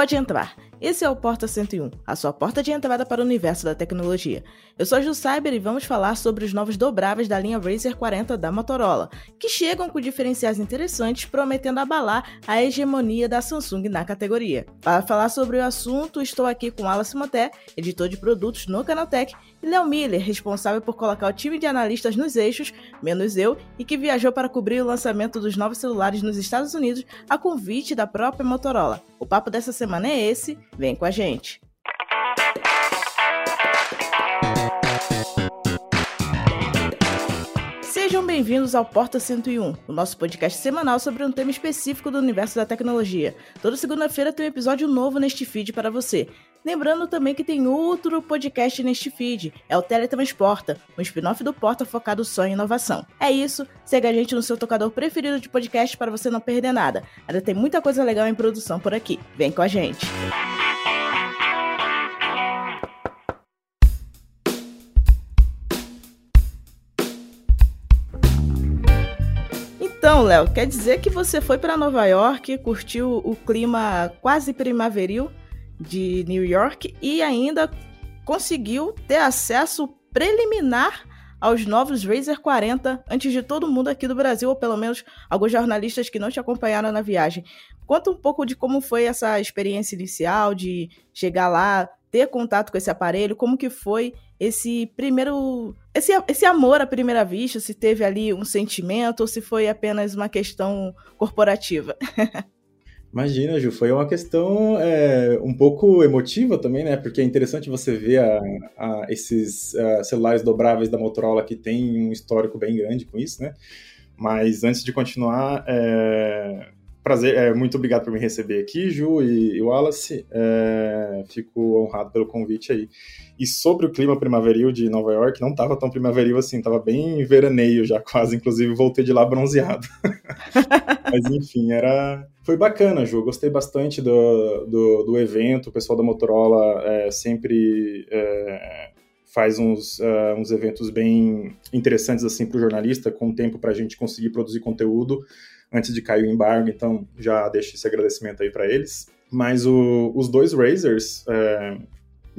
Pode entrar. Esse é o Porta 101, a sua porta de entrada para o universo da tecnologia. Eu sou a Ju Cyber e vamos falar sobre os novos dobráveis da linha Razer 40 da Motorola, que chegam com diferenciais interessantes, prometendo abalar a hegemonia da Samsung na categoria. Para falar sobre o assunto, estou aqui com Alice Moté, editor de produtos no Canaltech, e Léo Miller, responsável por colocar o time de analistas nos eixos, menos eu, e que viajou para cobrir o lançamento dos novos celulares nos Estados Unidos a convite da própria Motorola. O papo dessa semana é esse, vem com a gente. Sejam bem-vindos ao Porta 101, o nosso podcast semanal sobre um tema específico do universo da tecnologia. Toda segunda-feira tem um episódio novo neste feed para você. Lembrando também que tem outro podcast neste feed, é o Teletransporta, um spin-off do Porta focado só em inovação. É isso, segue a gente no seu tocador preferido de podcast para você não perder nada. Ainda tem muita coisa legal em produção por aqui. Vem com a gente! Então, Léo, quer dizer que você foi para Nova York, curtiu o clima quase primaveril de New York e ainda conseguiu ter acesso preliminar aos novos Razer 40 antes de todo mundo aqui do Brasil, ou pelo menos alguns jornalistas que não te acompanharam na viagem. Conta um pouco de como foi essa experiência inicial de chegar lá, ter contato com esse aparelho, como que foi esse primeiro esse, esse amor à primeira vista, se teve ali um sentimento ou se foi apenas uma questão corporativa. Imagina, Ju, foi uma questão é, um pouco emotiva também, né? Porque é interessante você ver a, a, esses a, celulares dobráveis da Motorola que tem um histórico bem grande com isso, né? Mas antes de continuar, é, prazer, é, muito obrigado por me receber aqui, Ju e, e Wallace. É, fico honrado pelo convite aí. E sobre o clima primaveril de Nova York, não estava tão primaveril assim, estava bem veraneio já quase, inclusive voltei de lá bronzeado. Mas enfim, era foi bacana, Ju. Gostei bastante do, do, do evento. O pessoal da Motorola é, sempre é, faz uns, uh, uns eventos bem interessantes assim para o jornalista, com tempo para a gente conseguir produzir conteúdo antes de cair o embargo. Então já deixo esse agradecimento aí para eles. Mas o, os dois Razers, é,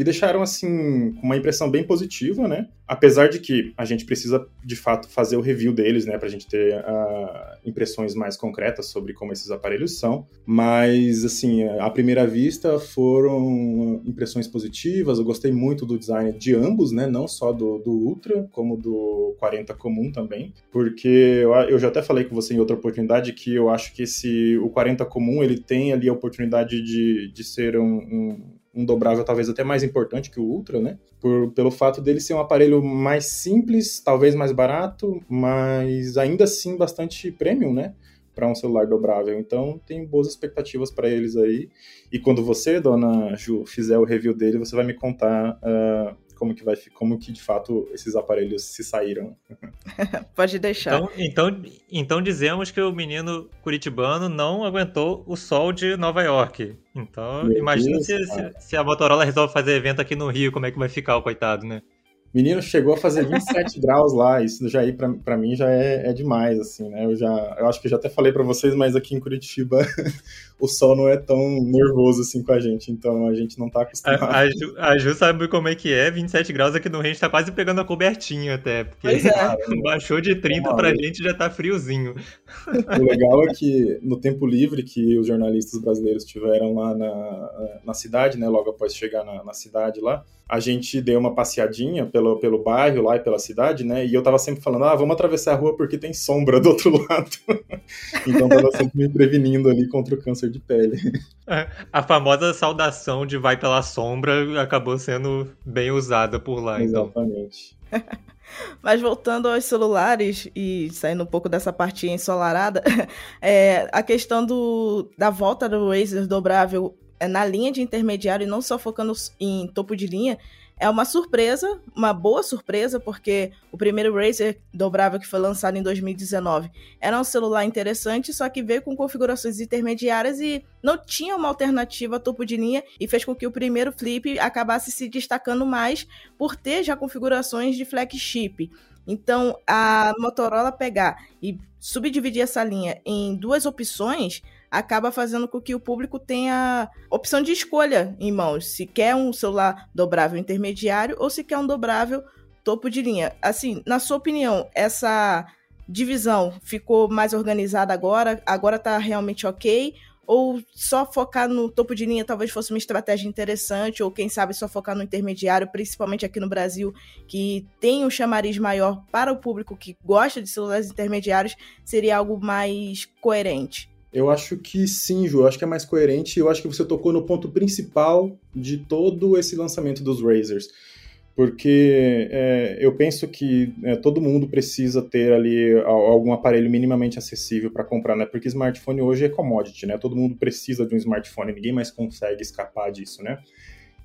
me deixaram assim com uma impressão bem positiva, né? Apesar de que a gente precisa de fato fazer o review deles, né, para a gente ter uh, impressões mais concretas sobre como esses aparelhos são. Mas assim, à primeira vista foram impressões positivas. Eu gostei muito do design de ambos, né? Não só do, do Ultra, como do 40 comum também, porque eu, eu já até falei com você em outra oportunidade que eu acho que esse o 40 comum ele tem ali a oportunidade de, de ser um, um um dobrável talvez até mais importante que o Ultra, né? Por, pelo fato dele ser um aparelho mais simples, talvez mais barato, mas ainda assim bastante premium, né? Para um celular dobrável. Então, tem boas expectativas para eles aí. E quando você, dona Ju, fizer o review dele, você vai me contar uh, como que vai como que de fato esses aparelhos se saíram. Pode deixar. Então, então, então dizemos que o menino curitibano não aguentou o sol de Nova York. Então, Meu imagina Deus, se, se, se, a Motorola resolve fazer evento aqui no Rio, como é que vai ficar o coitado, né? Menino chegou a fazer 27 graus lá, isso já aí para mim já é, é, demais, assim, né? Eu já, eu acho que já até falei para vocês, mas aqui em Curitiba o sol não é tão nervoso assim com a gente, então a gente não tá acostumado. A, a, Ju, a Ju sabe como é que é, 27 graus aqui no Rio, a gente tá quase pegando a cobertinha até, porque é. baixou de 30 é pra gente já tá friozinho. O legal é que no tempo livre que os jornalistas brasileiros tiveram lá na, na cidade, né, logo após chegar na, na cidade lá, a gente deu uma passeadinha pelo, pelo bairro lá e pela cidade, né? E eu tava sempre falando, ah, vamos atravessar a rua porque tem sombra do outro lado. então tava sempre me prevenindo ali contra o câncer de pele. É, a famosa saudação de vai pela sombra acabou sendo bem usada por lá, então. Exatamente. Então. Mas voltando aos celulares e saindo um pouco dessa parte ensolarada, é, a questão do, da volta do Razer dobrável na linha de intermediário e não só focando em topo de linha, é uma surpresa, uma boa surpresa, porque o primeiro Razer dobrável que foi lançado em 2019 era um celular interessante, só que veio com configurações intermediárias e não tinha uma alternativa topo de linha e fez com que o primeiro flip acabasse se destacando mais por ter já configurações de flagship. Então, a Motorola pegar e subdividir essa linha em duas opções acaba fazendo com que o público tenha opção de escolha em mãos, se quer um celular dobrável intermediário ou se quer um dobrável topo de linha. Assim, na sua opinião, essa divisão ficou mais organizada agora? Agora está realmente ok? Ou só focar no topo de linha talvez fosse uma estratégia interessante, ou quem sabe só focar no intermediário, principalmente aqui no Brasil, que tem um chamariz maior para o público que gosta de celulares intermediários, seria algo mais coerente? Eu acho que sim, Ju. Eu acho que é mais coerente. Eu acho que você tocou no ponto principal de todo esse lançamento dos Razers porque é, eu penso que é, todo mundo precisa ter ali algum aparelho minimamente acessível para comprar, né? Porque smartphone hoje é commodity, né? Todo mundo precisa de um smartphone, ninguém mais consegue escapar disso, né?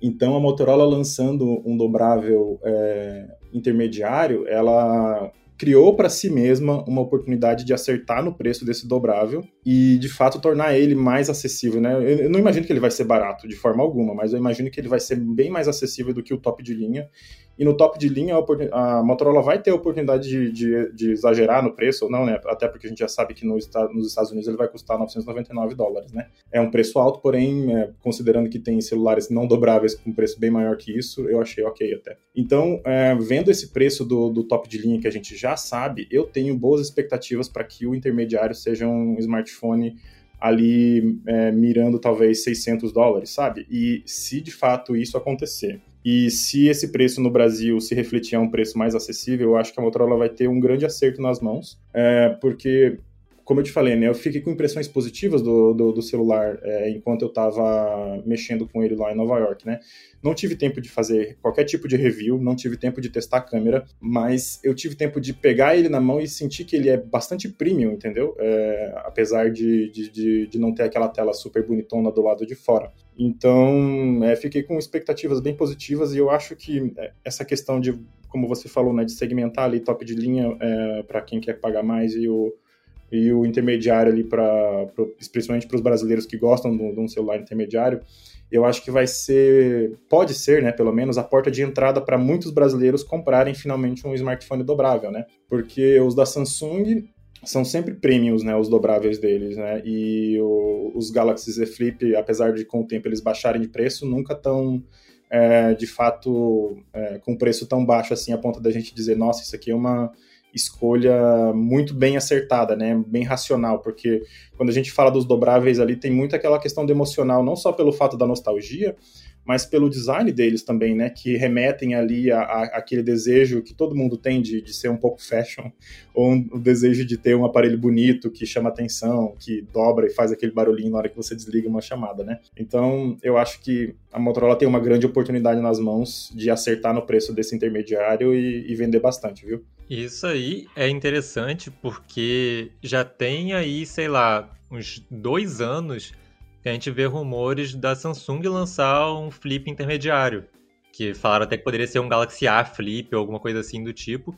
Então a Motorola lançando um dobrável é, intermediário, ela criou para si mesma uma oportunidade de acertar no preço desse dobrável e de fato tornar ele mais acessível, né? Eu não imagino que ele vai ser barato de forma alguma, mas eu imagino que ele vai ser bem mais acessível do que o top de linha e no top de linha, a Motorola vai ter a oportunidade de, de, de, exagerar no preço ou não, né? Até porque a gente já sabe que nos Estados Unidos ele vai custar 999 dólares, né? É um preço alto, porém, é, considerando que tem celulares não dobráveis com preço bem maior que isso, eu achei ok até. Então, é, vendo esse preço do, do top de linha que a gente já sabe, eu tenho boas expectativas para que o intermediário seja um smartphone ali é, mirando talvez 600 dólares, sabe? E se de fato isso acontecer e se esse preço no Brasil se refletir a um preço mais acessível, eu acho que a Motorola vai ter um grande acerto nas mãos, é, porque como eu te falei, né, eu fiquei com impressões positivas do, do, do celular é, enquanto eu estava mexendo com ele lá em Nova York, né? Não tive tempo de fazer qualquer tipo de review, não tive tempo de testar a câmera, mas eu tive tempo de pegar ele na mão e sentir que ele é bastante premium, entendeu? É, apesar de, de, de, de, não ter aquela tela super bonitona do lado de fora. Então, é, fiquei com expectativas bem positivas e eu acho que é, essa questão de, como você falou, né, de segmentar ali top de linha é, para quem quer pagar mais e o e o intermediário ali para principalmente para os brasileiros que gostam de um celular intermediário, eu acho que vai ser, pode ser, né, pelo menos a porta de entrada para muitos brasileiros comprarem finalmente um smartphone dobrável, né? Porque os da Samsung são sempre premiums, né, os dobráveis deles, né? E o, os Galaxy Z Flip, apesar de com o tempo eles baixarem de preço, nunca tão é, de fato é, com preço tão baixo assim a ponto da gente dizer, nossa, isso aqui é uma escolha muito bem acertada, né? Bem racional, porque quando a gente fala dos dobráveis ali, tem muito aquela questão do emocional, não só pelo fato da nostalgia, mas pelo design deles também, né? Que remetem ali a, aquele desejo que todo mundo tem de, de ser um pouco fashion, ou um, o desejo de ter um aparelho bonito que chama atenção, que dobra e faz aquele barulhinho na hora que você desliga uma chamada, né? Então, eu acho que a Motorola tem uma grande oportunidade nas mãos de acertar no preço desse intermediário e, e vender bastante, viu? Isso aí é interessante porque já tem aí, sei lá, uns dois anos que a gente vê rumores da Samsung lançar um flip intermediário. Que falaram até que poderia ser um Galaxy A Flip ou alguma coisa assim do tipo.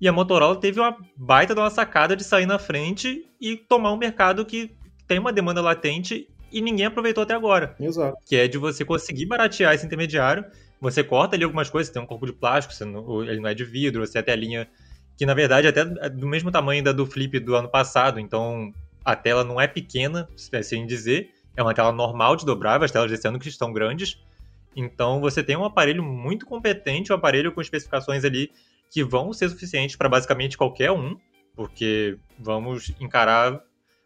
E a Motorola teve uma baita de uma sacada de sair na frente e tomar um mercado que tem uma demanda latente e ninguém aproveitou até agora. Exato. Que é de você conseguir baratear esse intermediário. Você corta ali algumas coisas, tem um corpo de plástico, não, ele não é de vidro, você tem a linha que na verdade até é do mesmo tamanho da do Flip do ano passado, então a tela não é pequena, se assim dizer, é uma tela normal de dobrável, as telas desse ano que estão grandes. Então você tem um aparelho muito competente, um aparelho com especificações ali que vão ser suficientes para basicamente qualquer um, porque vamos encarar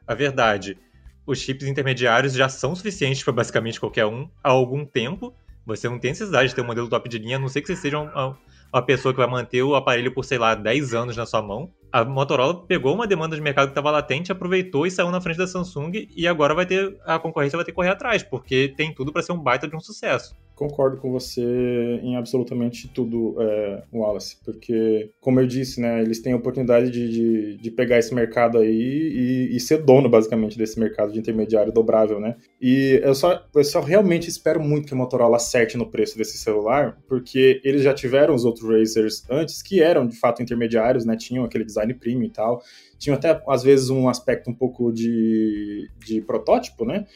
a verdade. Os chips intermediários já são suficientes para basicamente qualquer um há algum tempo. Você não tem necessidade de ter um modelo top de linha, a não ser que você seja um, uma pessoa que vai manter o aparelho por, sei lá, 10 anos na sua mão. A Motorola pegou uma demanda de mercado que estava latente, aproveitou e saiu na frente da Samsung e agora vai ter a concorrência vai ter que correr atrás, porque tem tudo para ser um baita de um sucesso. Concordo com você em absolutamente tudo, é, Wallace, porque, como eu disse, né, eles têm a oportunidade de, de, de pegar esse mercado aí e, e, ser dono, basicamente, desse mercado de intermediário dobrável, né? E eu só, eu só realmente espero muito que a Motorola acerte no preço desse celular, porque eles já tiveram os outros Razers antes, que eram, de fato, intermediários, né? Tinham aquele design premium e tal. Tinham até, às vezes, um aspecto um pouco de, de protótipo, né?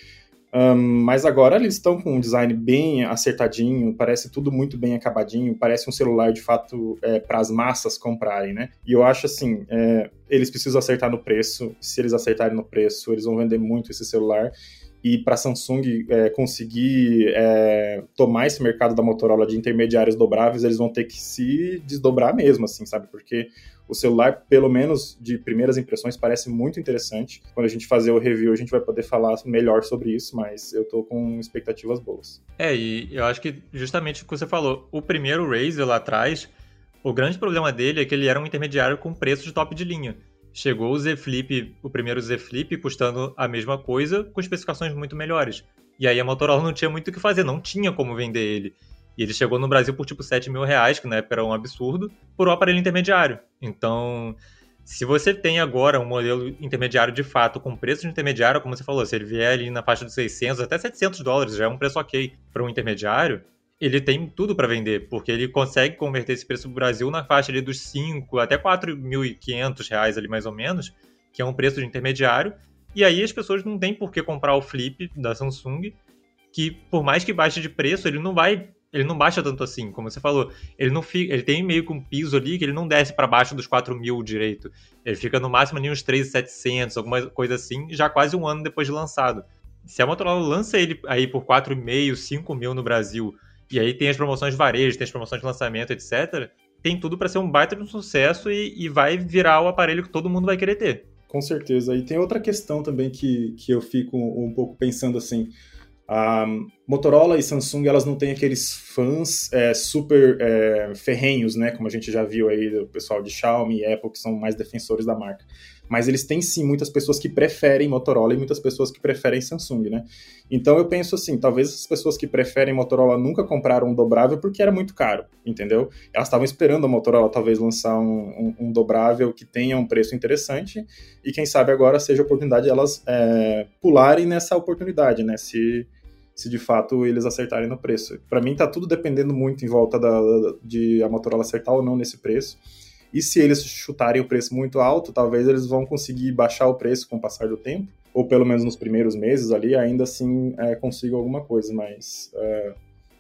Um, mas agora eles estão com um design bem acertadinho, parece tudo muito bem acabadinho, parece um celular de fato é, para as massas comprarem, né? E eu acho assim, é, eles precisam acertar no preço. Se eles acertarem no preço, eles vão vender muito esse celular. E para a Samsung é, conseguir é, tomar esse mercado da Motorola de intermediários dobráveis, eles vão ter que se desdobrar mesmo, assim, sabe? Porque o celular, pelo menos de primeiras impressões, parece muito interessante. Quando a gente fazer o review, a gente vai poder falar melhor sobre isso, mas eu tô com expectativas boas. É, e eu acho que justamente o que você falou, o primeiro Razer lá atrás, o grande problema dele é que ele era um intermediário com preço de top de linha. Chegou o Z Flip, o primeiro Z Flip, custando a mesma coisa, com especificações muito melhores. E aí a Motorola não tinha muito o que fazer, não tinha como vender ele. E ele chegou no Brasil por tipo 7 mil reais, que na época era um absurdo, por um aparelho intermediário. Então, se você tem agora um modelo intermediário de fato, com preço de intermediário, como você falou, se ele vier ali na faixa de 600 até 700 dólares, já é um preço ok para um intermediário, ele tem tudo para vender, porque ele consegue converter esse preço do Brasil na faixa ali dos 5 até 4.500 reais ali mais ou menos, que é um preço de intermediário, e aí as pessoas não têm por que comprar o Flip da Samsung, que por mais que baixe de preço, ele não vai ele não baixa tanto assim, como você falou. Ele não fica, ele tem meio que um piso ali que ele não desce para baixo dos 4 mil direito. Ele fica no máximo ali uns 3,700, alguma coisa assim, já quase um ano depois de lançado. Se a Motorola lança ele aí por 4,5, 5 mil no Brasil, e aí tem as promoções de varejo, tem as promoções de lançamento, etc., tem tudo para ser um baita de um sucesso e, e vai virar o aparelho que todo mundo vai querer ter. Com certeza. E tem outra questão também que, que eu fico um pouco pensando assim. A Motorola e Samsung elas não têm aqueles fãs é, super é, ferrenhos, né? Como a gente já viu aí do pessoal de Xiaomi e Apple que são mais defensores da marca. Mas eles têm sim muitas pessoas que preferem Motorola e muitas pessoas que preferem Samsung, né? Então eu penso assim, talvez as pessoas que preferem Motorola nunca compraram um dobrável porque era muito caro, entendeu? Elas estavam esperando a Motorola talvez lançar um, um, um, dobrável que tenha um preço interessante e quem sabe agora seja a oportunidade de elas é, pularem nessa oportunidade, né? Se se de fato eles acertarem no preço. Para mim tá tudo dependendo muito em volta da, de a Motorola acertar ou não nesse preço. E se eles chutarem o preço muito alto, talvez eles vão conseguir baixar o preço com o passar do tempo, ou pelo menos nos primeiros meses ali, ainda assim é, alguma coisa, mas é,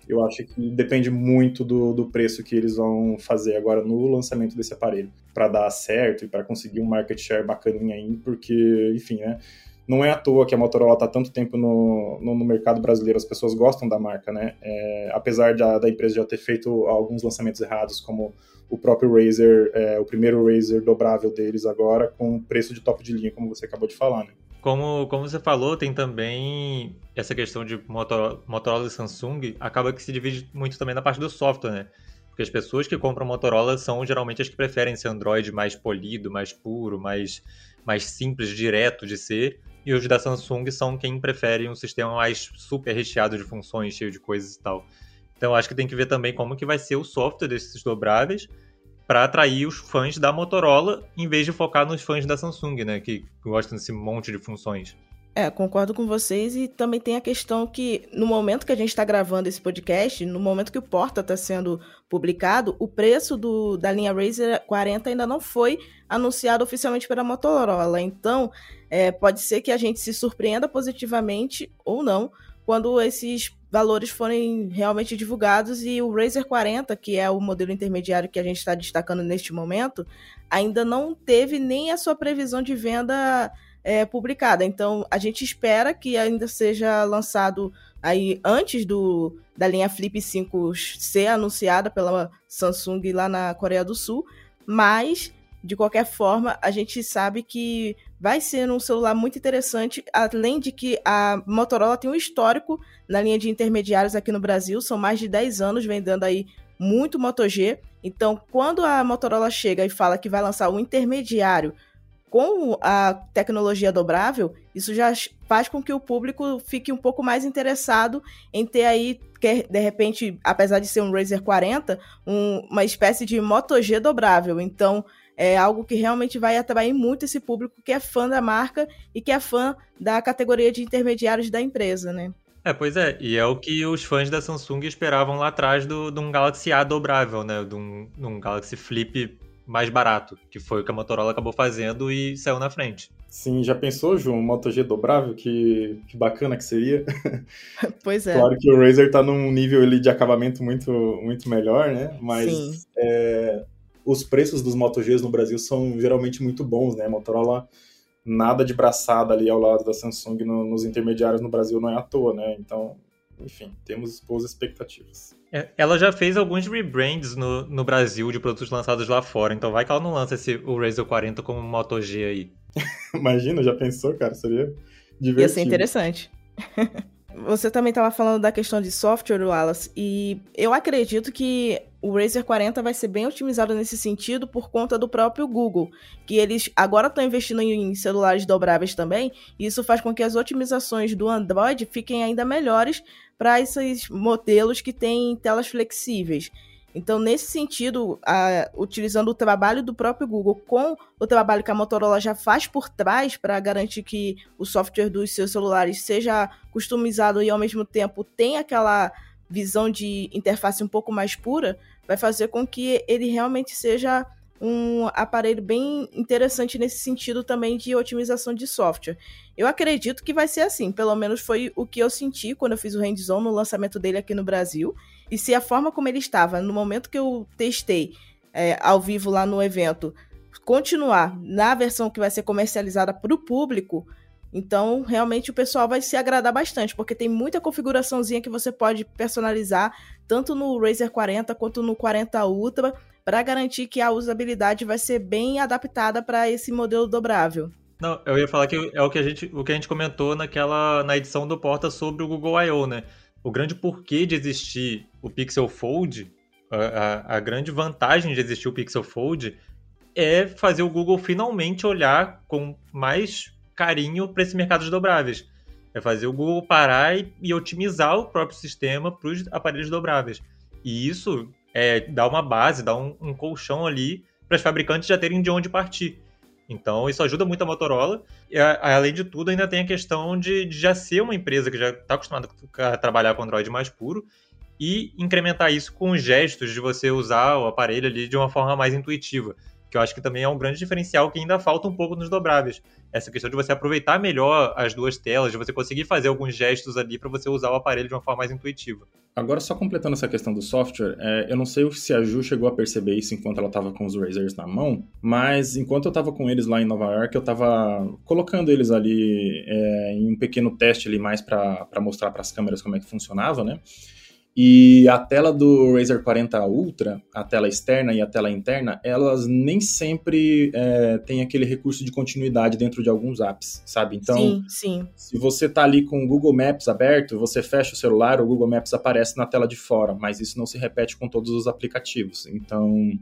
eu acho que depende muito do, do preço que eles vão fazer agora no lançamento desse aparelho, para dar certo e para conseguir um market share bacaninha aí, porque, enfim, né? não é à toa que a Motorola está tanto tempo no, no, no, mercado brasileiro, as pessoas gostam da marca, né? É, apesar da, da, empresa já ter feito alguns lançamentos errados, como o próprio Razer, é, o primeiro Razer dobrável deles agora, com preço de top de linha, como você acabou de falar, né? Como, como você falou, tem também essa questão de Motorola, Motorola e Samsung, acaba que se divide muito também na parte do software, né? Porque as pessoas que compram Motorola são geralmente as que preferem esse Android mais polido, mais puro, mais, mais simples, direto de ser, e os da Samsung são quem prefere um sistema mais super recheado de funções, cheio de coisas e tal. Então acho que tem que ver também como que vai ser o software desses dobráveis para atrair os fãs da Motorola em vez de focar nos fãs da Samsung, né, que gostam desse monte de funções. É, concordo com vocês e também tem a questão que no momento que a gente está gravando esse podcast, no momento que o Porta está sendo publicado, o preço do, da linha Razer 40 ainda não foi anunciado oficialmente pela Motorola. Então, é, pode ser que a gente se surpreenda positivamente ou não quando esses valores forem realmente divulgados e o Razer 40, que é o modelo intermediário que a gente está destacando neste momento, ainda não teve nem a sua previsão de venda é, publicada. Então, a gente espera que ainda seja lançado aí antes do da linha Flip 5 ser anunciada pela Samsung lá na Coreia do Sul, mas de qualquer forma, a gente sabe que vai ser um celular muito interessante, além de que a Motorola tem um histórico na linha de intermediários aqui no Brasil, são mais de 10 anos vendendo aí muito Moto G. Então, quando a Motorola chega e fala que vai lançar um intermediário com a tecnologia dobrável, isso já faz com que o público fique um pouco mais interessado em ter aí, de repente, apesar de ser um Razer 40, um, uma espécie de Moto G dobrável. Então, é algo que realmente vai atrair muito esse público que é fã da marca e que é fã da categoria de intermediários da empresa, né? É, pois é, e é o que os fãs da Samsung esperavam lá atrás do, de um Galaxy A dobrável, né? De um, de um Galaxy Flip mais barato, que foi o que a Motorola acabou fazendo e saiu na frente. Sim, já pensou, Ju, um Moto G dobrável? Que, que bacana que seria. Pois é. Claro que o Razer tá num nível ali de acabamento muito, muito melhor, né? Mas é, os preços dos Moto Gs no Brasil são geralmente muito bons, né? A Motorola nada de braçada ali ao lado da Samsung no, nos intermediários no Brasil não é à toa, né? Então, enfim, temos boas expectativas. É, ela já fez alguns rebrands no, no Brasil de produtos lançados lá fora, então vai que ela não lança esse, o Razer 40 como Moto G aí. Imagina, já pensou, cara? Seria divertido. Ia ser interessante. Você também estava falando da questão de software, Wallace, e eu acredito que o Razer 40 vai ser bem otimizado nesse sentido por conta do próprio Google, que eles agora estão investindo em celulares dobráveis também, e isso faz com que as otimizações do Android fiquem ainda melhores para esses modelos que têm telas flexíveis. Então, nesse sentido, utilizando o trabalho do próprio Google com o trabalho que a Motorola já faz por trás para garantir que o software dos seus celulares seja customizado e ao mesmo tempo tenha aquela visão de interface um pouco mais pura, vai fazer com que ele realmente seja um aparelho bem interessante nesse sentido também de otimização de software. Eu acredito que vai ser assim, pelo menos foi o que eu senti quando eu fiz o hands-on no lançamento dele aqui no Brasil. E se a forma como ele estava no momento que eu testei é, ao vivo lá no evento continuar na versão que vai ser comercializada para o público, então realmente o pessoal vai se agradar bastante, porque tem muita configuraçãozinha que você pode personalizar, tanto no Razer 40 quanto no 40 Ultra para garantir que a usabilidade vai ser bem adaptada para esse modelo dobrável. Não, eu ia falar que é o que a gente, o que a gente comentou naquela na edição do Porta sobre o Google I.O., né? O grande porquê de existir o Pixel Fold, a, a, a grande vantagem de existir o Pixel Fold é fazer o Google finalmente olhar com mais carinho para esse mercado de dobráveis. É fazer o Google parar e, e otimizar o próprio sistema para os aparelhos dobráveis. E isso é, dar uma base, dar um, um colchão ali para os fabricantes já terem de onde partir. Então, isso ajuda muito a Motorola. E, além de tudo, ainda tem a questão de, de já ser uma empresa que já está acostumada a trabalhar com Android mais puro e incrementar isso com gestos de você usar o aparelho ali de uma forma mais intuitiva que eu acho que também é um grande diferencial que ainda falta um pouco nos dobráveis. Essa questão de você aproveitar melhor as duas telas, de você conseguir fazer alguns gestos ali para você usar o aparelho de uma forma mais intuitiva. Agora, só completando essa questão do software, é, eu não sei se a Ju chegou a perceber isso enquanto ela estava com os Razers na mão, mas enquanto eu estava com eles lá em Nova York, eu estava colocando eles ali é, em um pequeno teste ali mais para mostrar para as câmeras como é que funcionava, né? E a tela do Razer 40 Ultra, a tela externa e a tela interna, elas nem sempre é, têm aquele recurso de continuidade dentro de alguns apps, sabe? Então, sim, sim. se você tá ali com o Google Maps aberto, você fecha o celular, o Google Maps aparece na tela de fora, mas isso não se repete com todos os aplicativos. Então,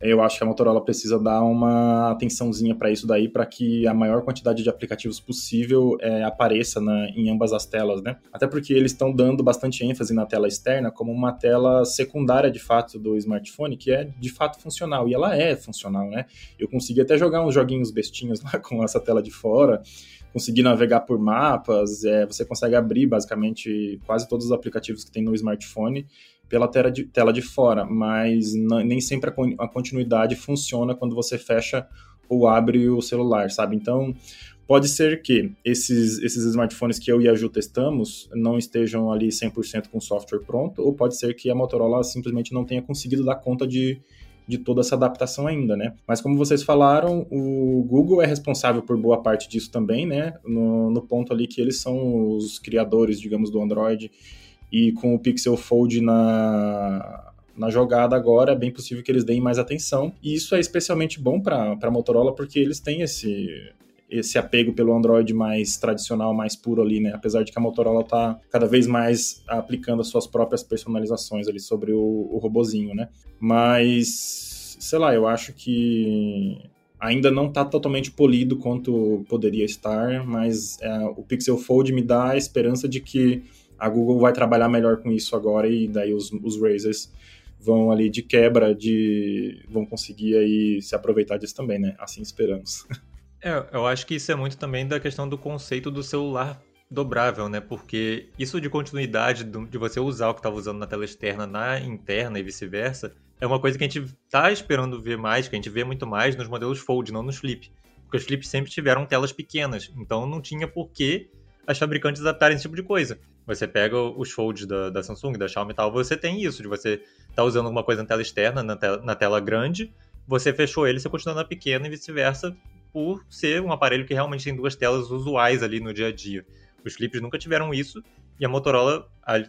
eu acho que a Motorola precisa dar uma atençãozinha para isso daí, para que a maior quantidade de aplicativos possível é, apareça na, em ambas as telas, né? Até porque eles estão dando bastante ênfase na tela externa como uma tela secundária de fato do smartphone, que é de fato funcional, e ela é funcional, né? Eu consegui até jogar uns joguinhos bestinhos lá com essa tela de fora, consegui navegar por mapas, é, você consegue abrir basicamente quase todos os aplicativos que tem no smartphone pela tela de, tela de fora, mas nem sempre a, a continuidade funciona quando você fecha ou abre o celular, sabe? Então, pode ser que esses, esses smartphones que eu e a Ju testamos não estejam ali 100% com o software pronto, ou pode ser que a Motorola simplesmente não tenha conseguido dar conta de, de toda essa adaptação ainda, né? Mas como vocês falaram, o Google é responsável por boa parte disso também, né? No, no ponto ali que eles são os criadores, digamos, do Android e com o Pixel Fold na, na jogada agora, é bem possível que eles deem mais atenção. E isso é especialmente bom para a Motorola, porque eles têm esse, esse apego pelo Android mais tradicional, mais puro ali, né? Apesar de que a Motorola está cada vez mais aplicando as suas próprias personalizações ali sobre o, o robozinho, né? Mas, sei lá, eu acho que ainda não está totalmente polido quanto poderia estar, mas é, o Pixel Fold me dá a esperança de que a Google vai trabalhar melhor com isso agora e daí os, os Razers vão ali de quebra, de vão conseguir aí se aproveitar disso também, né? Assim esperamos. É, eu acho que isso é muito também da questão do conceito do celular dobrável, né? Porque isso de continuidade de você usar o que estava usando na tela externa na interna e vice-versa é uma coisa que a gente tá esperando ver mais, que a gente vê muito mais nos modelos Fold, não nos Flip. Porque os Flip sempre tiveram telas pequenas, então não tinha por que as fabricantes adaptarem esse tipo de coisa. Você pega os folds da, da Samsung, da Xiaomi e tal, você tem isso, de você tá usando alguma coisa na tela externa, na, te na tela grande, você fechou ele, você continua na pequena e vice-versa, por ser um aparelho que realmente tem duas telas usuais ali no dia a dia. Os flips nunca tiveram isso, e a Motorola a, a,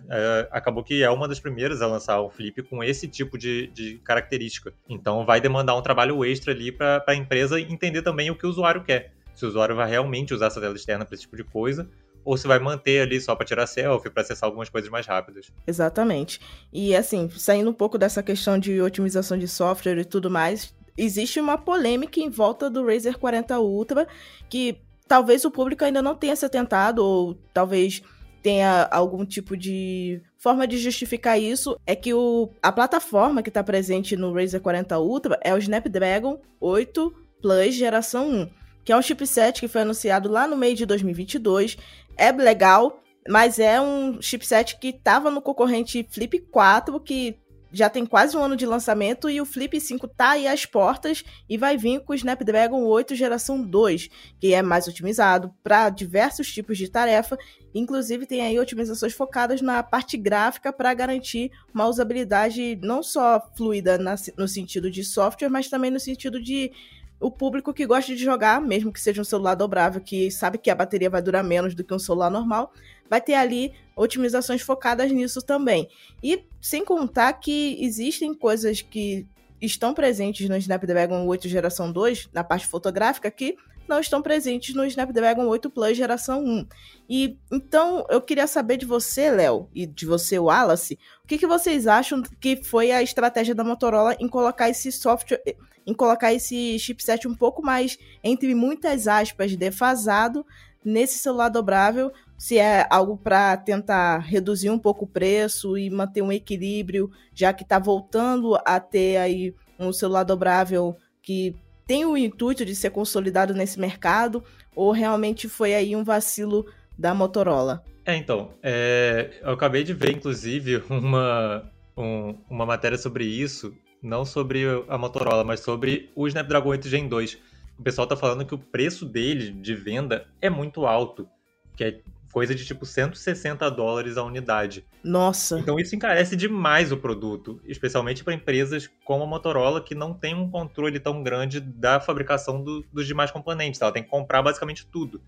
acabou que é uma das primeiras a lançar um flip com esse tipo de, de característica. Então vai demandar um trabalho extra ali para a empresa entender também o que o usuário quer. Se o usuário vai realmente usar essa tela externa para esse tipo de coisa, ou se vai manter ali só para tirar selfie, para acessar algumas coisas mais rápidas. Exatamente. E assim, saindo um pouco dessa questão de otimização de software e tudo mais, existe uma polêmica em volta do Razer 40 Ultra que talvez o público ainda não tenha se atentado ou talvez tenha algum tipo de forma de justificar isso é que o, a plataforma que está presente no Razer 40 Ultra é o Snapdragon 8 Plus geração 1, que é um chipset que foi anunciado lá no meio de 2022 é legal, mas é um chipset que estava no concorrente Flip 4, que já tem quase um ano de lançamento, e o Flip 5 tá aí às portas e vai vir com o Snapdragon 8 geração 2, que é mais otimizado para diversos tipos de tarefa. Inclusive, tem aí otimizações focadas na parte gráfica para garantir uma usabilidade não só fluida na, no sentido de software, mas também no sentido de o público que gosta de jogar, mesmo que seja um celular dobrável, que sabe que a bateria vai durar menos do que um celular normal, vai ter ali otimizações focadas nisso também. E sem contar que existem coisas que estão presentes no Snapdragon 8 geração 2, na parte fotográfica, que não estão presentes no Snapdragon 8 Plus geração 1. E então eu queria saber de você, Léo, e de você, Wallace, o que, que vocês acham que foi a estratégia da Motorola em colocar esse software, em colocar esse chipset um pouco mais, entre muitas aspas, defasado nesse celular dobrável, se é algo para tentar reduzir um pouco o preço e manter um equilíbrio, já que está voltando a ter aí um celular dobrável que tem o intuito de ser consolidado nesse mercado ou realmente foi aí um vacilo da Motorola? É, então, é, eu acabei de ver, inclusive, uma, um, uma matéria sobre isso, não sobre a Motorola, mas sobre o Snapdragon 8 Gen 2. O pessoal tá falando que o preço dele de venda é muito alto, que é coisa de tipo 160 dólares a unidade. Nossa. Então isso encarece demais o produto, especialmente para empresas como a Motorola, que não tem um controle tão grande da fabricação do, dos demais componentes. Ela tem que comprar basicamente tudo.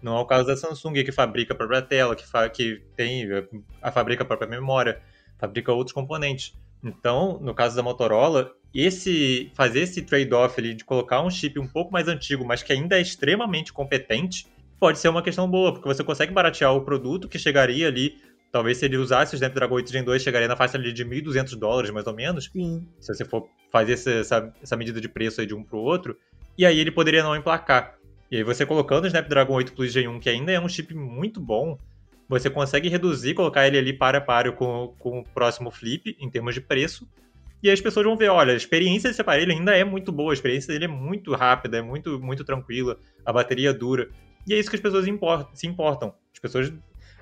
Não é o caso da Samsung, que fabrica a própria tela, que, que tem a fabrica a própria memória, fabrica outros componentes. Então, no caso da Motorola, esse fazer esse trade-off de colocar um chip um pouco mais antigo, mas que ainda é extremamente competente, pode ser uma questão boa, porque você consegue baratear o produto que chegaria ali, talvez se ele usasse o Snapdragon 8 Gen 2, chegaria na faixa ali de 1.200 dólares, mais ou menos. Sim. Se você for fazer essa, essa medida de preço aí de um para o outro. E aí ele poderia não emplacar. E aí você colocando o Snapdragon 8 Plus Gen 1, que ainda é um chip muito bom, você consegue reduzir, colocar ele ali para a páreo com, com o próximo flip, em termos de preço. E aí as pessoas vão ver, olha, a experiência desse aparelho ainda é muito boa, a experiência dele é muito rápida, é muito, muito tranquila, a bateria dura. E é isso que as pessoas importam, se importam. As pessoas.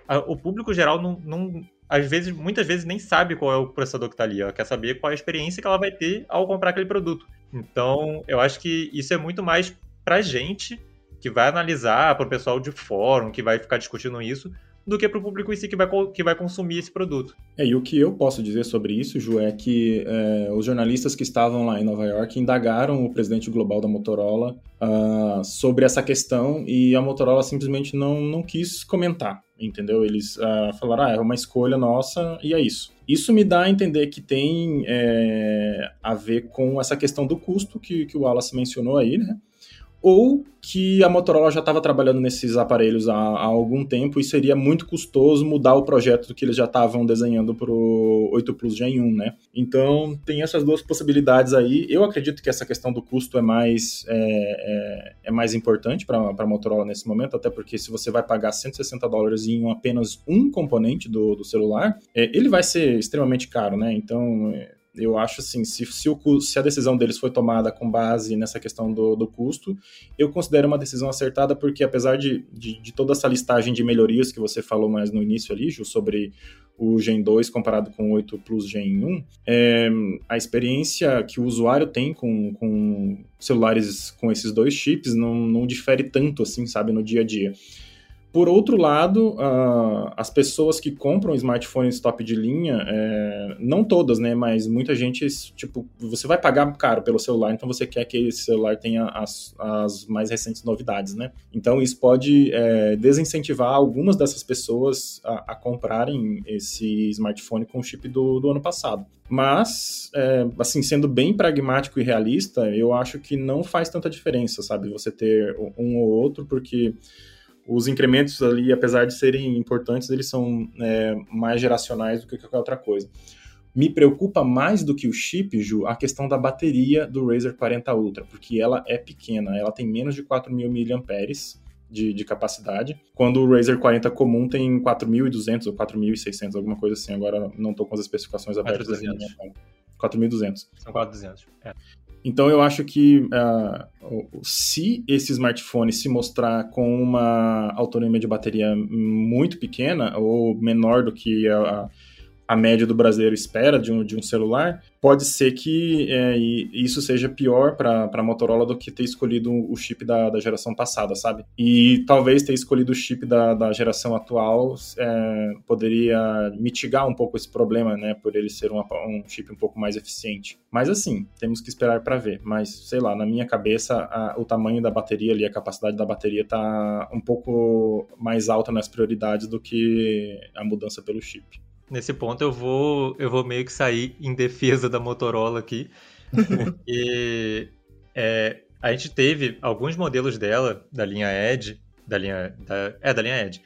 A, o público geral não, não. Às vezes, muitas vezes, nem sabe qual é o processador que está ali. Ela quer saber qual é a experiência que ela vai ter ao comprar aquele produto. Então, eu acho que isso é muito mais pra gente que vai analisar, para o pessoal de fórum que vai ficar discutindo isso, do que para o público em si que vai, que vai consumir esse produto. É, e o que eu posso dizer sobre isso, Ju, é que é, os jornalistas que estavam lá em Nova York indagaram o presidente global da Motorola uh, sobre essa questão e a Motorola simplesmente não, não quis comentar, entendeu? Eles uh, falaram, ah, é uma escolha nossa e é isso. Isso me dá a entender que tem é, a ver com essa questão do custo que, que o Wallace mencionou aí, né? Ou que a Motorola já estava trabalhando nesses aparelhos há, há, algum tempo e seria muito custoso mudar o projeto que eles já estavam desenhando para o 8 Plus Gen 1, né? Então tem essas duas possibilidades aí. Eu acredito que essa questão do custo é mais, é, é, é mais importante para a Motorola nesse momento, até porque se você vai pagar 160 dólares em apenas um componente do, do celular, é, ele vai ser extremamente caro, né? Então Eu acho assim, se, se, o, se a decisão deles foi tomada com base nessa questão do, do custo, eu considero uma decisão acertada, porque apesar de, de, de, toda essa listagem de melhorias que você falou mais no início ali, Ju, sobre o Gen 2 comparado com o 8 Plus Gen 1, é, a experiência que o usuário tem com, com celulares com esses dois chips não, não difere tanto, assim, sabe, no dia a dia. Por outro lado, uh, as pessoas que compram smartphones top de linha, é, não todas, né, mas muita gente, tipo, você vai pagar caro pelo celular, então você quer que esse celular tenha as, as mais recentes novidades, né? Então isso pode é, desincentivar algumas dessas pessoas a, a, comprarem esse smartphone com o chip do, do ano passado. Mas, é, assim, sendo bem pragmático e realista, eu acho que não faz tanta diferença, sabe, você ter um ou outro, porque os incrementos ali, apesar de serem importantes, eles são é, mais geracionais do que qualquer outra coisa. Me preocupa mais do que o chip, Ju, a questão da bateria do Razer 40 Ultra, porque ela é pequena, ela tem menos de 4.000 mAh de, de capacidade, quando o Razer 40 comum tem 4.200 ou 4.600, alguma coisa assim, agora não estou com as especificações abertas. 4.200. São 4.200, é. Então eu acho que uh, se esse smartphone se mostrar com uma autonomia de bateria muito pequena ou menor do que a, a média do brasileiro espera de um, de um celular, pode ser que é, isso seja pior para a Motorola do que ter escolhido o chip da, da geração passada, sabe? E talvez ter escolhido o chip da, da geração atual é, poderia mitigar um pouco esse problema, né? Por ele ser uma, um chip um pouco mais eficiente. Mas assim, temos que esperar para ver. Mas, sei lá, na minha cabeça, a, o tamanho da bateria ali, a capacidade da bateria tá um pouco mais alta nas prioridades do que a mudança pelo chip nesse ponto eu vou, eu vou meio que sair em defesa da Motorola aqui, porque é, a gente teve alguns modelos dela, da linha Edge, da linha, da, é, da linha Edge,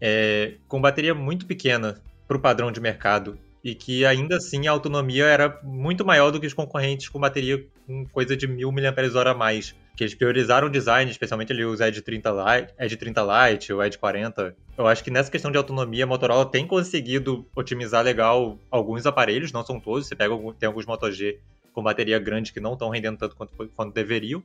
é, com bateria muito pequena para o padrão de mercado, e que ainda assim a autonomia era muito maior do que os concorrentes com bateria com coisa de 1000 mAh a mais que eles priorizaram o design, especialmente ali os Edge 30 Lite, Edge 30 Lite, o Edge 40. Eu acho que nessa questão de autonomia, a Motorola tem conseguido otimizar legal alguns aparelhos, não são todos. Você pega tem alguns Moto G com bateria grande que não estão rendendo tanto quanto, quanto deveriam,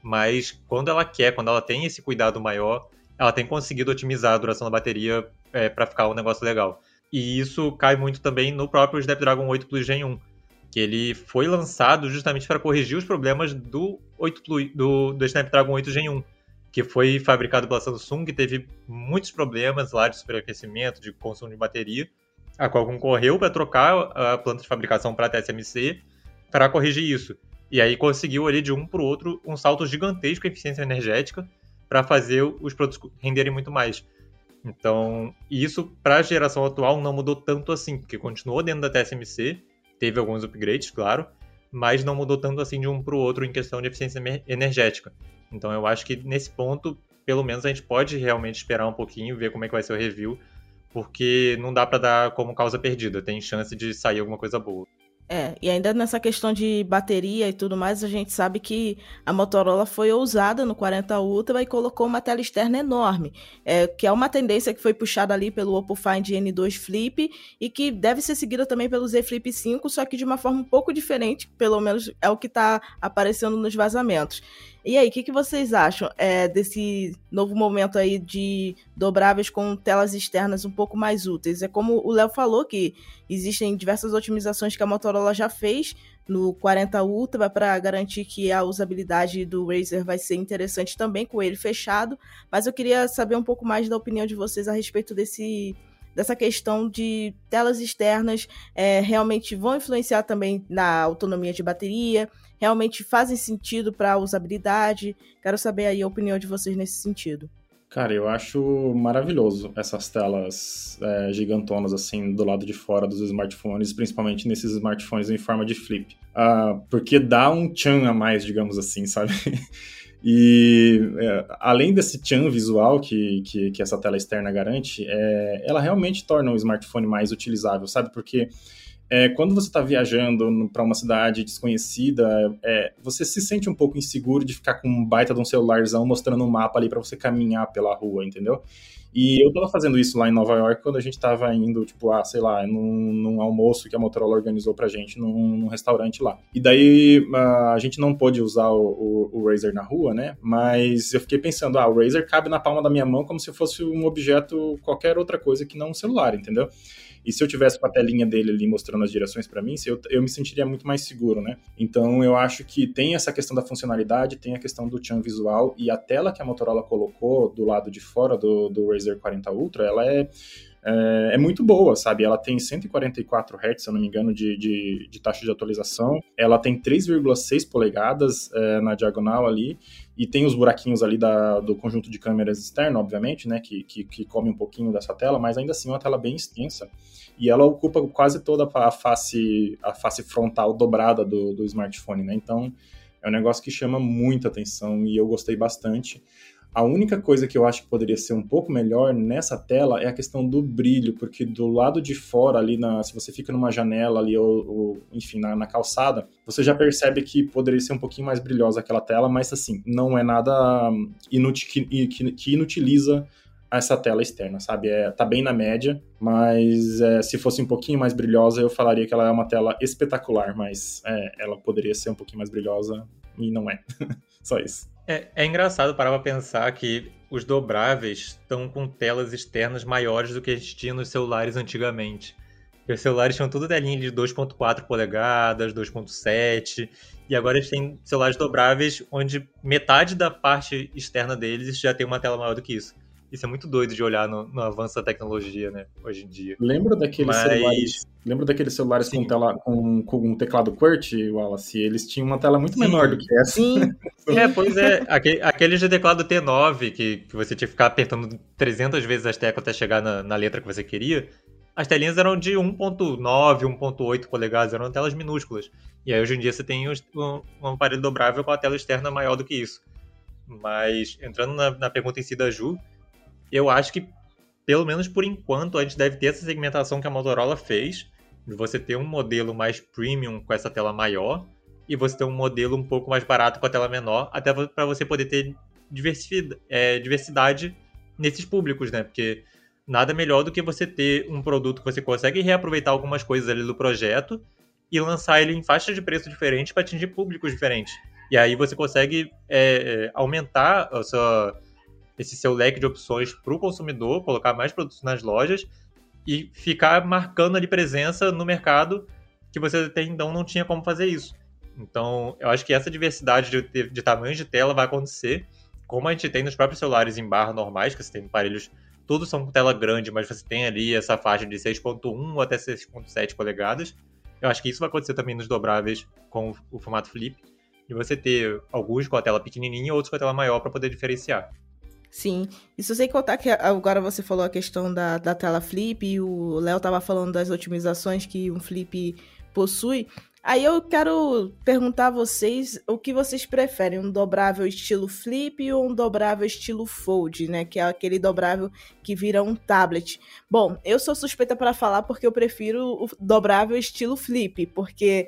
mas quando ela quer, quando ela tem esse cuidado maior, ela tem conseguido otimizar a duração da bateria é, para ficar um negócio legal. E isso cai muito também no próprio Snapdragon 8 Plus Gen 1 que ele foi lançado justamente para corrigir os problemas do 8 do, do Snapdragon 8 Gen 1, que foi fabricado pela Samsung, que teve muitos problemas lá de superaquecimento, de consumo de bateria, a qual concorreu para trocar a planta de fabricação para a TSMC para corrigir isso. E aí conseguiu ali de um para o outro um salto gigantesco em eficiência energética para fazer os produtos renderem muito mais. Então, isso para a geração atual não mudou tanto assim, porque continuou dentro da TSMC teve alguns upgrades, claro, mas não mudou tanto assim de um para o outro em questão de eficiência energética. Então eu acho que nesse ponto, pelo menos a gente pode realmente esperar um pouquinho, ver como é que vai ser o review, porque não dá para dar como causa perdida, tem chance de sair alguma coisa boa. É, e ainda nessa questão de bateria e tudo mais, a gente sabe que a Motorola foi ousada no 40 Ultra e colocou uma tela externa enorme, é, que é uma tendência que foi puxada ali pelo Oppo Find N2 Flip e que deve ser seguida também pelo Z Flip 5, só que de uma forma um pouco diferente, pelo menos é o que está aparecendo nos vazamentos. E aí, o que, que vocês acham é, desse novo momento aí de dobráveis com telas externas um pouco mais úteis? É como o Léo falou que existem diversas otimizações que a Motorola já fez no 40 Ultra para garantir que a usabilidade do Razer vai ser interessante também com ele fechado. Mas eu queria saber um pouco mais da opinião de vocês a respeito desse dessa questão de telas externas é, realmente vão influenciar também na autonomia de bateria, realmente fazem sentido para a usabilidade. Quero saber aí a opinião de vocês nesse sentido. Cara, eu acho maravilhoso essas telas é, gigantonas assim do lado de fora dos smartphones, principalmente nesses smartphones em forma de flip. Uh, porque dá um tchan a mais, digamos assim, sabe? E é, além desse tchan visual que, que, que, essa tela externa garante, é, ela realmente torna o smartphone mais utilizável, sabe? Porque é, quando você está viajando para uma cidade desconhecida, é, você se sente um pouco inseguro de ficar com um baita de um celularzão mostrando um mapa ali para você caminhar pela rua, entendeu? E eu tava fazendo isso lá em Nova York quando a gente tava indo, tipo, ah, sei lá, num, num almoço que a Motorola organizou pra gente num, num restaurante lá. E daí a gente não pôde usar o, o, o Razer na rua, né? Mas eu fiquei pensando, ah, o Razer cabe na palma da minha mão como se fosse um objeto, qualquer outra coisa que não um celular, entendeu? E se eu tivesse com a telinha dele ali mostrando as direções para mim, eu, eu me sentiria muito mais seguro, né? Então eu acho que tem essa questão da funcionalidade, tem a questão do chan visual e a tela que a Motorola colocou do lado de fora do, do Razer 40 Ultra, ela é é, é, muito boa, sabe? Ela tem 144 Hz, se eu não me engano, de, de, de taxa de atualização. Ela tem 3,6 polegadas é, na diagonal ali. E tem os buraquinhos ali da, do conjunto de câmeras externo, obviamente, né? Que, que, que come um pouquinho dessa tela, mas ainda assim é uma tela bem extensa. E ela ocupa quase toda a face, a face frontal dobrada do, do smartphone, né? Então é um negócio que chama muita atenção e eu gostei bastante. A única coisa que eu acho que poderia ser um pouco melhor nessa tela é a questão do brilho, porque do lado de fora, ali, na, se você fica numa janela ali, ou, ou enfim, na, na, calçada, você já percebe que poderia ser um pouquinho mais brilhosa aquela tela, mas assim, não é nada inutil, que, que, que inutiliza essa tela externa, sabe? É, tá bem na média, mas é, se fosse um pouquinho mais brilhosa, eu falaria que ela é uma tela espetacular, mas é, ela poderia ser um pouquinho mais brilhosa e não é. Só isso. É, é engraçado parar pra pensar que os dobráveis estão com telas externas maiores do que a gente tinha nos celulares antigamente. os celulares tinham tudo telinha de 2.4 polegadas, 2.7, e agora eles têm celulares dobráveis onde metade da parte externa deles já tem uma tela maior do que isso. Isso é muito doido de olhar no, no avanço da tecnologia, né, hoje em dia. Lembra daqueles Mas... celulares, lembra daqueles celulares com, tela, com, com um teclado QWERTY, Wallace? Eles tinham uma tela muito Sim. menor do que essa. Sim. é, pois é. Aquele, aquele de teclado T9, que, que você tinha que ficar apertando 300 vezes as teclas até chegar na, na letra que você queria, as telinhas eram de 1.9, 1.8 polegadas, eram telas minúsculas. E aí hoje em dia você tem um, um, aparelho dobrável com a tela externa maior do que isso. Mas entrando na, na pergunta em si da Ju, eu acho que, pelo menos por enquanto, a gente deve ter essa segmentação que a Motorola fez, de você ter um modelo mais premium com essa tela maior e você ter um modelo um pouco mais barato com a tela menor, até para você poder ter diversidade, é, diversidade nesses públicos, né? Porque nada melhor do que você ter um produto que você consegue reaproveitar algumas coisas ali do projeto e lançar ele em faixas de preço diferentes para atingir públicos diferentes. E aí você consegue é, é aumentar a sua, esse seu leque de opções para o consumidor, colocar mais produtos nas lojas e ficar marcando ali presença no mercado que você até então não tinha como fazer isso. Então, eu acho que essa diversidade de, de tamanhos de tela vai acontecer, como a gente tem nos próprios celulares em barra normais, que você tem aparelhos, todos são com tela grande, mas você tem ali essa faixa de 6.1 até 6.7 polegadas. Eu acho que isso vai acontecer também nos dobráveis com o formato flip, de você ter alguns com a tela pequenininha e outros com a tela maior para poder diferenciar. Sim. E se você contar que agora você falou a questão da, da tela flip e o Léo tava falando das otimizações que um flip possui, aí eu quero perguntar a vocês o que vocês preferem, um dobrável estilo flip ou um dobrável estilo fold, né, que é aquele dobrável que vira um tablet. Bom, eu sou suspeita para falar porque eu prefiro o dobrável estilo flip, porque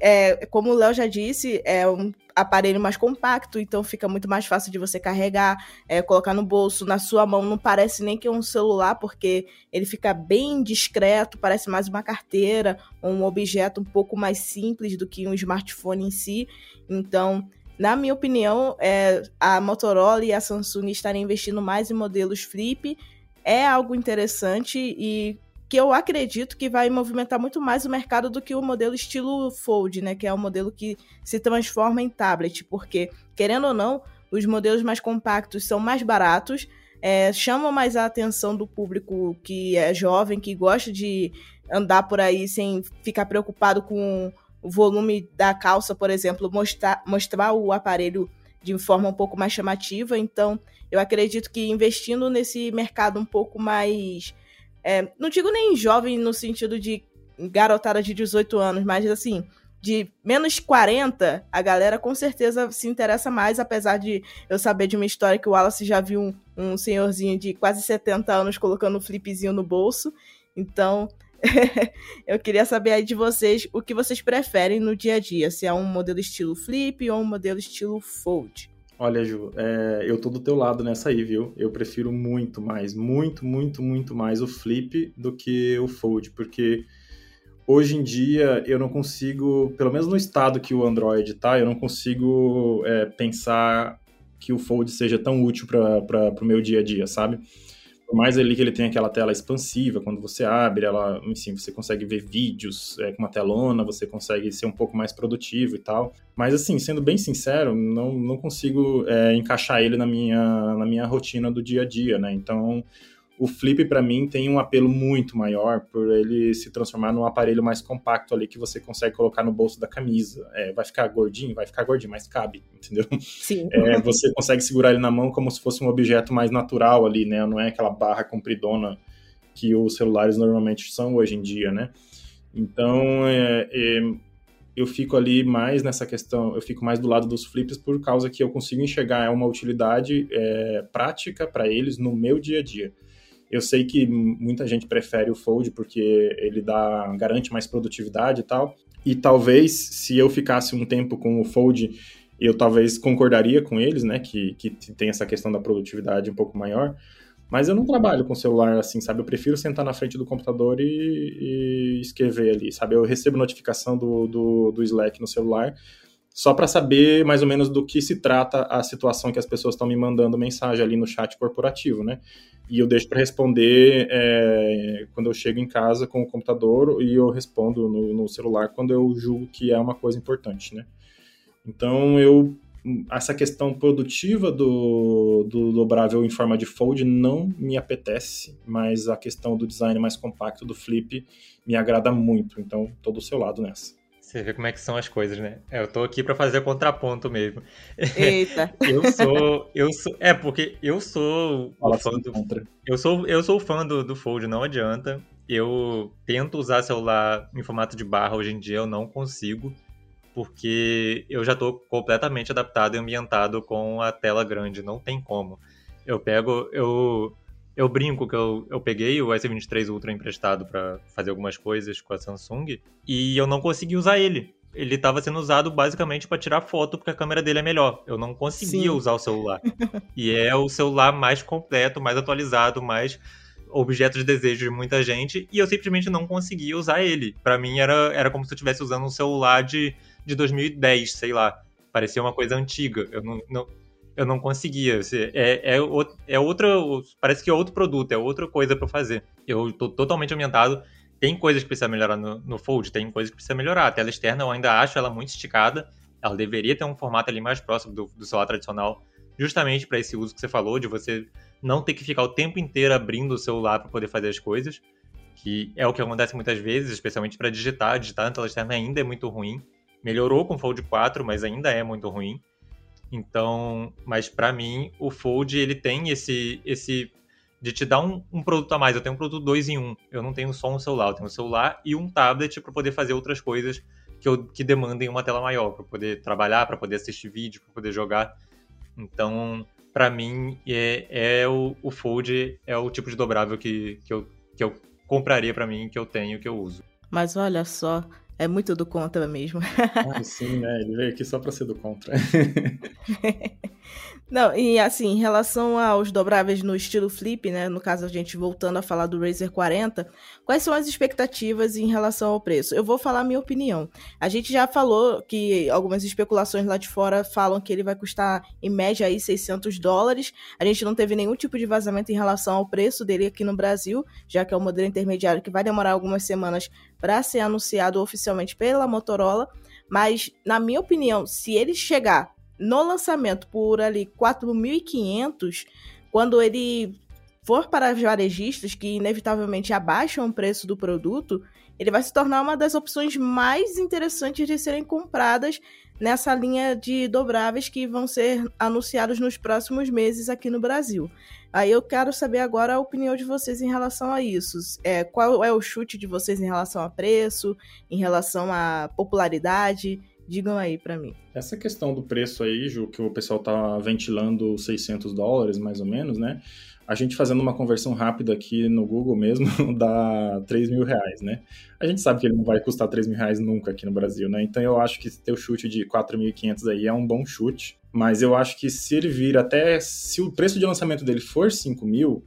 é, como o Léo já disse, é um aparelho mais compacto, então fica muito mais fácil de você carregar, é, colocar no bolso, na sua mão. Não parece nem que é um celular, porque ele fica bem discreto, parece mais uma carteira, um objeto um pouco mais simples do que um smartphone em si. Então, na minha opinião, é, a Motorola e a Samsung estarem investindo mais em modelos flip é algo interessante e que eu acredito que vai movimentar muito mais o mercado do que o modelo estilo Fold, né, que é o modelo que se transforma em tablet, porque querendo ou não, os modelos mais compactos são mais baratos, é, chamam mais a atenção do público que é jovem, que gosta de andar por aí sem ficar preocupado com o volume da calça, por exemplo, mostrar, mostrar o aparelho de forma um pouco mais chamativa. Então, eu acredito que investindo nesse mercado um pouco mais é, não digo nem jovem no sentido de garotada de 18 anos, mas assim, de menos 40, a galera com certeza se interessa mais, apesar de eu saber de uma história que o Wallace já viu um, um senhorzinho de quase 70 anos colocando um flipzinho no bolso. Então, eu queria saber aí de vocês o que vocês preferem no dia a dia, se é um modelo estilo flip ou um modelo estilo fold. Olha, Ju, é, eu tô do teu lado nessa aí, viu? Eu prefiro muito mais, muito, muito, muito mais o flip do que o fold, porque hoje em dia eu não consigo, pelo menos no estado que o Android tá, eu não consigo é, pensar que o fold seja tão útil para o meu dia a dia, sabe? Por mais ali que ele tenha aquela tela expansiva, quando você abre, ela, assim, você consegue ver vídeos é, com uma telona, você consegue ser um pouco mais produtivo e tal. Mas, assim, sendo bem sincero, não, não consigo é, encaixar ele na minha, na minha rotina do dia a dia, né? Então, o Flip para mim tem um apelo muito maior por ele se transformar num aparelho mais compacto ali que você consegue colocar no bolso da camisa. É, vai ficar gordinho, vai ficar gordinho, mas cabe, entendeu? Sim. É, você consegue segurar ele na mão como se fosse um objeto mais natural ali, né? Não é aquela barra compridona que os celulares normalmente são hoje em dia, né? Então, é, é, eu fico ali mais nessa questão, eu fico mais do lado dos flips por causa que eu consigo enxergar uma utilidade é, prática para eles no meu dia a dia. Eu sei que muita gente prefere o Fold porque ele dá garante mais produtividade e tal. E talvez se eu ficasse um tempo com o Fold, eu talvez concordaria com eles, né, que, que tem essa questão da produtividade um pouco maior. Mas eu não trabalho com celular assim, sabe? Eu prefiro sentar na frente do computador e, e escrever ali, sabe? Eu recebo notificação do, do, do Slack no celular só para saber mais ou menos do que se trata a situação que as pessoas estão me mandando mensagem ali no chat corporativo, né? E eu deixo para responder é, quando eu chego em casa com o computador e eu respondo no, no, celular quando eu julgo que é uma coisa importante, né? Então eu essa questão produtiva do, do dobrável em forma de fold não me apetece, mas a questão do design mais compacto do flip me agrada muito. Então, tô do seu lado nessa. Você vê como é que são as coisas, né? Eu tô aqui para fazer contraponto mesmo. Eita. eu sou, eu sou, é porque eu sou Fala fã do contra. Eu sou, eu sou fã do, do Fold, não adianta. Eu tento usar celular em formato de barra hoje em dia, eu não consigo, porque eu já tô completamente adaptado e ambientado com a tela grande, não tem como. Eu pego, eu eu brinco que eu, eu peguei o S23 Ultra emprestado para fazer algumas coisas com a Samsung e eu não consegui usar ele. Ele estava sendo usado basicamente para tirar foto porque a câmera dele é melhor. Eu não conseguia Sim. usar o celular. e é o celular mais completo, mais atualizado, mais objeto de desejo de muita gente e eu simplesmente não conseguia usar ele. Para mim era, era como se eu estivesse usando um celular de, de 2010, sei lá. Parecia uma coisa antiga. Eu não, não, eu não conseguia. É, é, é outra. Parece que é outro produto, é outra coisa para fazer. Eu tô totalmente ambientado. Tem coisas que precisa melhorar no, no Fold, tem coisas que precisa melhorar. A tela externa eu ainda acho ela muito esticada. Ela deveria ter um formato ali mais próximo do, do celular tradicional, justamente para esse uso que você falou, de você não ter que ficar o tempo inteiro abrindo o celular para poder fazer as coisas, que é o que acontece muitas vezes, especialmente para digitar. Digitar na tela externa ainda é muito ruim. Melhorou com o Fold 4, mas ainda é muito ruim. Então, mas para mim, o Fold ele tem esse esse de te dar um, um, produto a mais. Eu tenho um produto dois em um. Eu não tenho só um celular, eu tenho um celular e um tablet para poder fazer outras coisas que, eu, que demandem uma tela maior, para poder trabalhar, para poder assistir vídeo, para poder jogar. Então, para mim, é, é o, o, Fold é o tipo de dobrável que, que, eu, que eu compraria para mim, que eu tenho, que eu uso. Mas olha só, é muito do contra mesmo. Ah, sim, né? Ele veio aqui só para ser do contra. Não, e assim, em relação aos dobráveis no estilo flip, né? No caso, a gente voltando a falar do Razer 40, quais são as expectativas em relação ao preço? Eu vou falar a minha opinião. A gente já falou que algumas especulações lá de fora falam que ele vai custar, em média, aí 600 dólares. A gente não teve nenhum tipo de vazamento em relação ao preço dele aqui no Brasil, já que é o modelo intermediário que vai demorar algumas semanas para ser anunciado oficialmente pela Motorola. Mas, na minha opinião, se ele chegar no lançamento por ali 4.500, quando ele for para varejistas que inevitavelmente abaixam o preço do produto, ele vai se tornar uma das opções mais interessantes de serem compradas nessa linha de dobráveis que vão ser anunciados nos próximos meses aqui no Brasil. Aí eu quero saber agora a opinião de vocês em relação a isso. É, qual é o chute de vocês em relação a preço, em relação à popularidade Digam aí para mim. Essa questão do preço aí, Ju, que o pessoal tá ventilando 600 dólares mais ou menos, né? A gente fazendo uma conversão rápida aqui no Google mesmo dá 3 mil reais, né? A gente sabe que ele não vai custar 3 mil reais nunca aqui no Brasil, né? Então eu acho que ter o chute de 4.500 aí é um bom chute. Mas eu acho que se ele vir até. Se o preço de lançamento dele for 5 mil,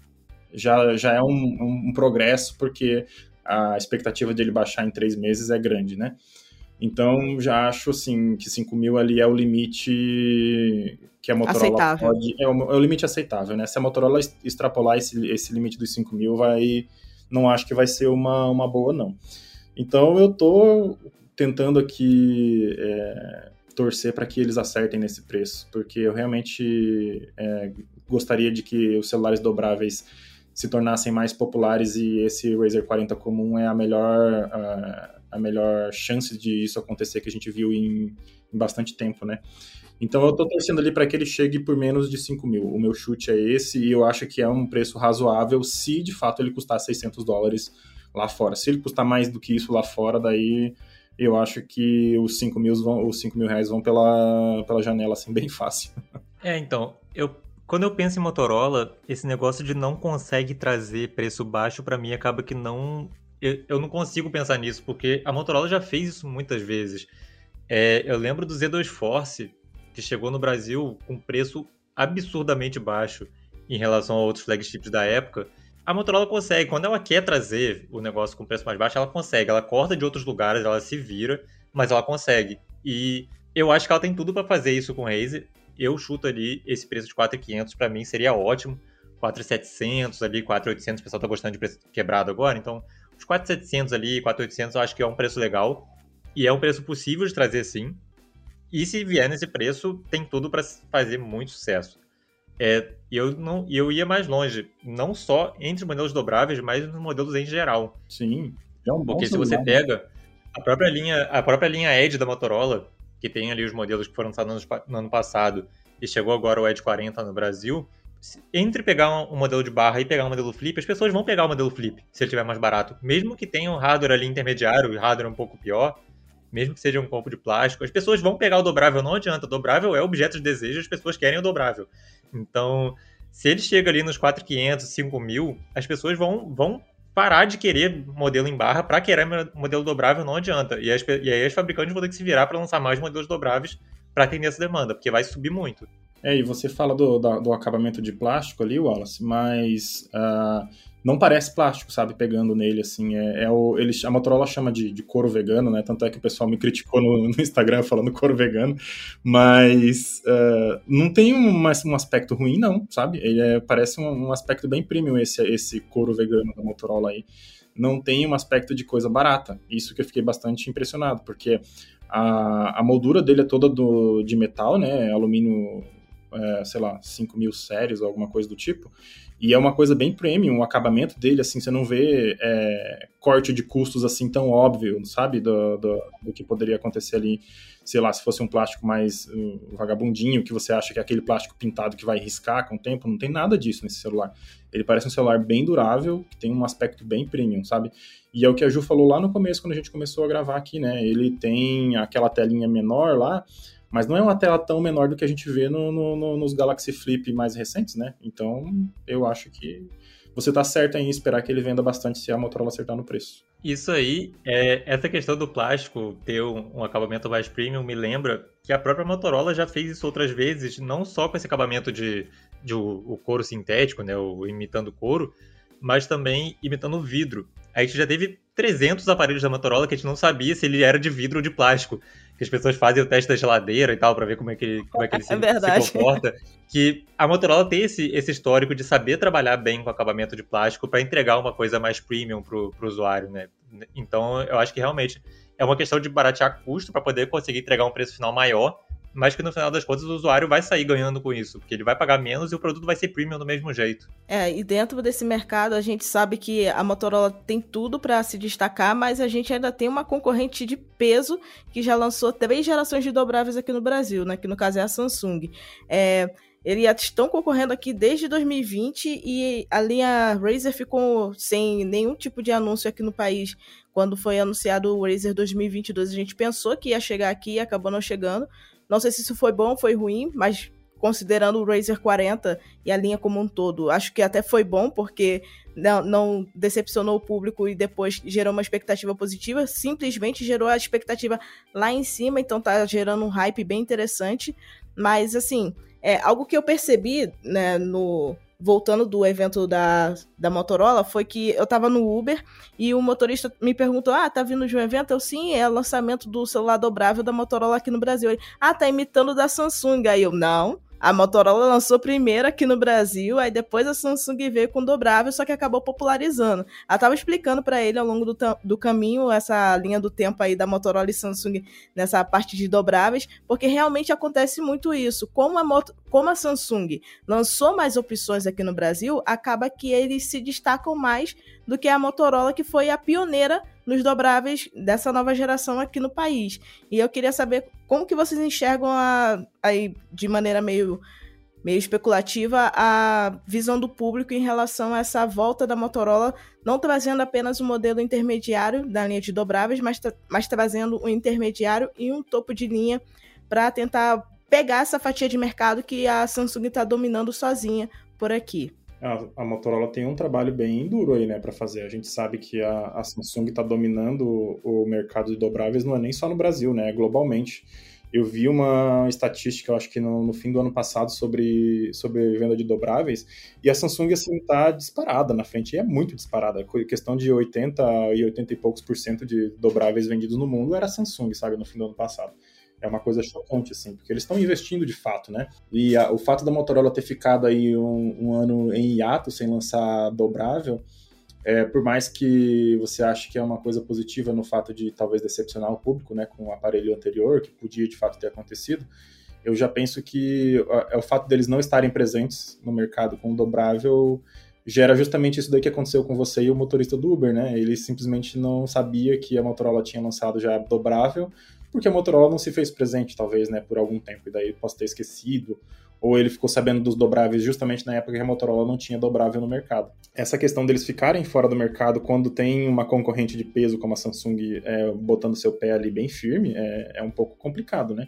já, já é um, um, um progresso, porque a expectativa dele baixar em três meses é grande, né? Então, já acho, assim, que 5 mil ali é o limite que a Motorola aceitável. pode... É o, é o, limite aceitável, né? Se a Motorola extrapolar esse, esse limite dos 5 mil, vai... Não acho que vai ser uma, uma boa, não. Então, eu tô tentando aqui é, torcer para que eles acertem nesse preço, porque eu realmente é, gostaria de que os celulares dobráveis se tornassem mais populares e esse Razer 40 comum é a melhor, a, a melhor chance de isso acontecer que a gente viu em, em bastante tempo, né? Então eu tô torcendo ali para que ele chegue por menos de 5 mil. O meu chute é esse e eu acho que é um preço razoável se de fato ele custar 600 dólares lá fora. Se ele custar mais do que isso lá fora, daí eu acho que os 5 mil, vão, os 5 mil reais vão pela, pela janela assim bem fácil. É, então, eu quando eu penso em Motorola, esse negócio de não consegue trazer preço baixo para mim acaba que não eu, eu, não consigo pensar nisso porque a Motorola já fez isso muitas vezes. É, eu lembro do Z2 Force que chegou no Brasil com preço absurdamente baixo em relação a outros flagships da época. A Motorola consegue, quando ela quer trazer o negócio com preço mais baixo, ela consegue. Ela corta de outros lugares, ela se vira, mas ela consegue. E eu acho que ela tem tudo para fazer isso com o Razer eu chuto ali esse preço de 4.500 para mim seria ótimo. 4.700 ali, 4.800, o pessoal tá gostando de preço quebrado agora, então os 4.700 ali, 4.800 eu acho que é um preço legal e é um preço possível de trazer sim. E se vier nesse preço, tem tudo para fazer muito sucesso. É, eu não, eu ia mais longe, não só entre os modelos dobráveis, mas nos modelos em geral. Sim, é um Porque se você pega a própria linha, a própria linha Edge da Motorola, que tem ali os modelos que foram lançados no ano passado e chegou agora o Edge 40 no Brasil, entre pegar um modelo de barra e pegar um modelo flip, as pessoas vão pegar o modelo flip, se ele tiver mais barato. Mesmo que tenha um hardware ali intermediário e hardware um pouco pior, mesmo que seja um corpo de plástico, as pessoas vão pegar o dobrável, não adianta. O dobrável é objeto de desejo, as pessoas querem o dobrável. Então, se ele chega ali nos 4.500, 5.000, as pessoas vão, vão parar de querer modelo em barra para querer modelo dobrável não adianta. E, as, e aí as fabricantes vão ter que se virar para lançar mais modelos dobráveis para atender essa demanda, porque vai subir muito. É, e você fala do, do, do acabamento de plástico ali, Wallace, mas uh, não parece plástico, sabe? Pegando nele, assim. É, é o, ele, a Motorola chama de, de couro vegano, né? Tanto é que o pessoal me criticou no, no Instagram falando couro vegano. Mas uh, não tem um, um aspecto ruim, não, sabe? Ele é, parece um, um, aspecto bem premium, esse, esse couro vegano da Motorola aí. Não tem um aspecto de coisa barata. Isso que eu fiquei bastante impressionado, porque a, a moldura dele é toda do, de metal, né? Alumínio é, sei lá, 5 mil séries ou alguma coisa do tipo. E é uma coisa bem premium, o acabamento dele, assim, você não vê é, corte de custos assim tão óbvio, sabe? Do, do, do, que poderia acontecer ali, sei lá, se fosse um plástico mais uh, vagabundinho, que você acha que é aquele plástico pintado que vai riscar com o tempo, não tem nada disso nesse celular. Ele parece um celular bem durável, que tem um aspecto bem premium, sabe? E é o que a Ju falou lá no começo, quando a gente começou a gravar aqui, né? Ele tem aquela telinha menor lá, mas não é uma tela tão menor do que a gente vê no, no, no, nos Galaxy Flip mais recentes, né? Então, eu acho que você está certo em esperar que ele venda bastante se a Motorola acertar no preço. Isso aí, é, essa questão do plástico ter um, um, acabamento mais premium me lembra que a própria Motorola já fez isso outras vezes, não só com esse acabamento de, de o, o couro sintético, né, o imitando couro, mas também imitando vidro. A gente já teve 300 aparelhos da Motorola que a gente não sabia se ele era de vidro ou de plástico que as pessoas fazem o teste da geladeira e tal, para ver como é que ele, como é que ele se, é se, comporta. Que a Motorola tem esse, esse histórico de saber trabalhar bem com acabamento de plástico para entregar uma coisa mais premium pro, pro usuário, né? Então, eu acho que realmente é uma questão de baratear custo para poder conseguir entregar um preço final maior mas que no final das contas o usuário vai sair ganhando com isso, porque ele vai pagar menos e o produto vai ser premium do mesmo jeito. É, e dentro desse mercado a gente sabe que a Motorola tem tudo para se destacar, mas a gente ainda tem uma concorrente de peso que já lançou três gerações de dobráveis aqui no Brasil, né? Que no caso é a Samsung. É, eles estão concorrendo aqui desde 2020 e a linha Razer ficou sem nenhum tipo de anúncio aqui no país. Quando foi anunciado o Razer 2022, a gente pensou que ia chegar aqui e acabou não chegando. Não sei se isso foi bom ou foi ruim, mas considerando o Razer 40 e a linha como um todo, acho que até foi bom, porque não, não, decepcionou o público e depois gerou uma expectativa positiva, simplesmente gerou a expectativa lá em cima, então tá gerando um hype bem interessante. Mas, assim, é, algo que eu percebi, né, no, voltando do evento da, da Motorola, foi que eu tava no Uber e o motorista me perguntou: Ah, tá vindo de um evento? Eu sim, é lançamento do celular dobrável da Motorola aqui no Brasil. Ele, ah, tá imitando da Samsung. Aí eu, não. A Motorola lançou primeiro aqui no Brasil, aí depois a Samsung veio com dobrável, só que acabou popularizando. Ela tava explicando para ele ao longo do, do caminho essa linha do tempo aí da Motorola e Samsung nessa parte de dobráveis, porque realmente acontece muito isso. Como a, Mot como a Samsung lançou mais opções aqui no Brasil, acaba que eles se destacam mais do que a Motorola, que foi a pioneira nos dobráveis dessa nova geração aqui no país. E eu queria saber como que vocês enxergam a, aí de maneira meio meio especulativa a visão do público em relação a essa volta da Motorola, não trazendo apenas o um modelo intermediário da linha de dobráveis, mas, mas trazendo um intermediário e um topo de linha para tentar pegar essa fatia de mercado que a Samsung está dominando sozinha por aqui a, a, Motorola tem um trabalho bem duro aí, né, para fazer. A gente sabe que a, a Samsung está dominando o, o, mercado de dobráveis, não é nem só no Brasil, né, é globalmente. Eu vi uma estatística, eu acho que no, no, fim do ano passado, sobre, sobre venda de dobráveis, e a Samsung, assim, tá disparada na frente, e é muito disparada. Questão de 80 e 80 e poucos por cento de dobráveis vendidos no mundo era a Samsung, sabe, no fim do ano passado é uma coisa chocante, assim, porque eles estão investindo de fato, né? E a, o fato da Motorola ter ficado aí um, um, ano em hiato sem lançar dobrável, é, por mais que você ache que é uma coisa positiva no fato de talvez decepcionar o público, né, com o aparelho anterior, que podia de fato ter acontecido, eu já penso que é o fato deles não estarem presentes no mercado com o dobrável gera justamente isso daí que aconteceu com você e o motorista do Uber, né? Ele simplesmente não sabia que a Motorola tinha lançado já dobrável, porque a Motorola não se fez presente, talvez, né, por algum tempo, e daí posso ter esquecido, ou ele ficou sabendo dos dobráveis justamente na época que a Motorola não tinha dobrável no mercado. Essa questão deles ficarem fora do mercado quando tem uma concorrente de peso como a Samsung é, botando seu pé ali bem firme, é, é, um pouco complicado, né?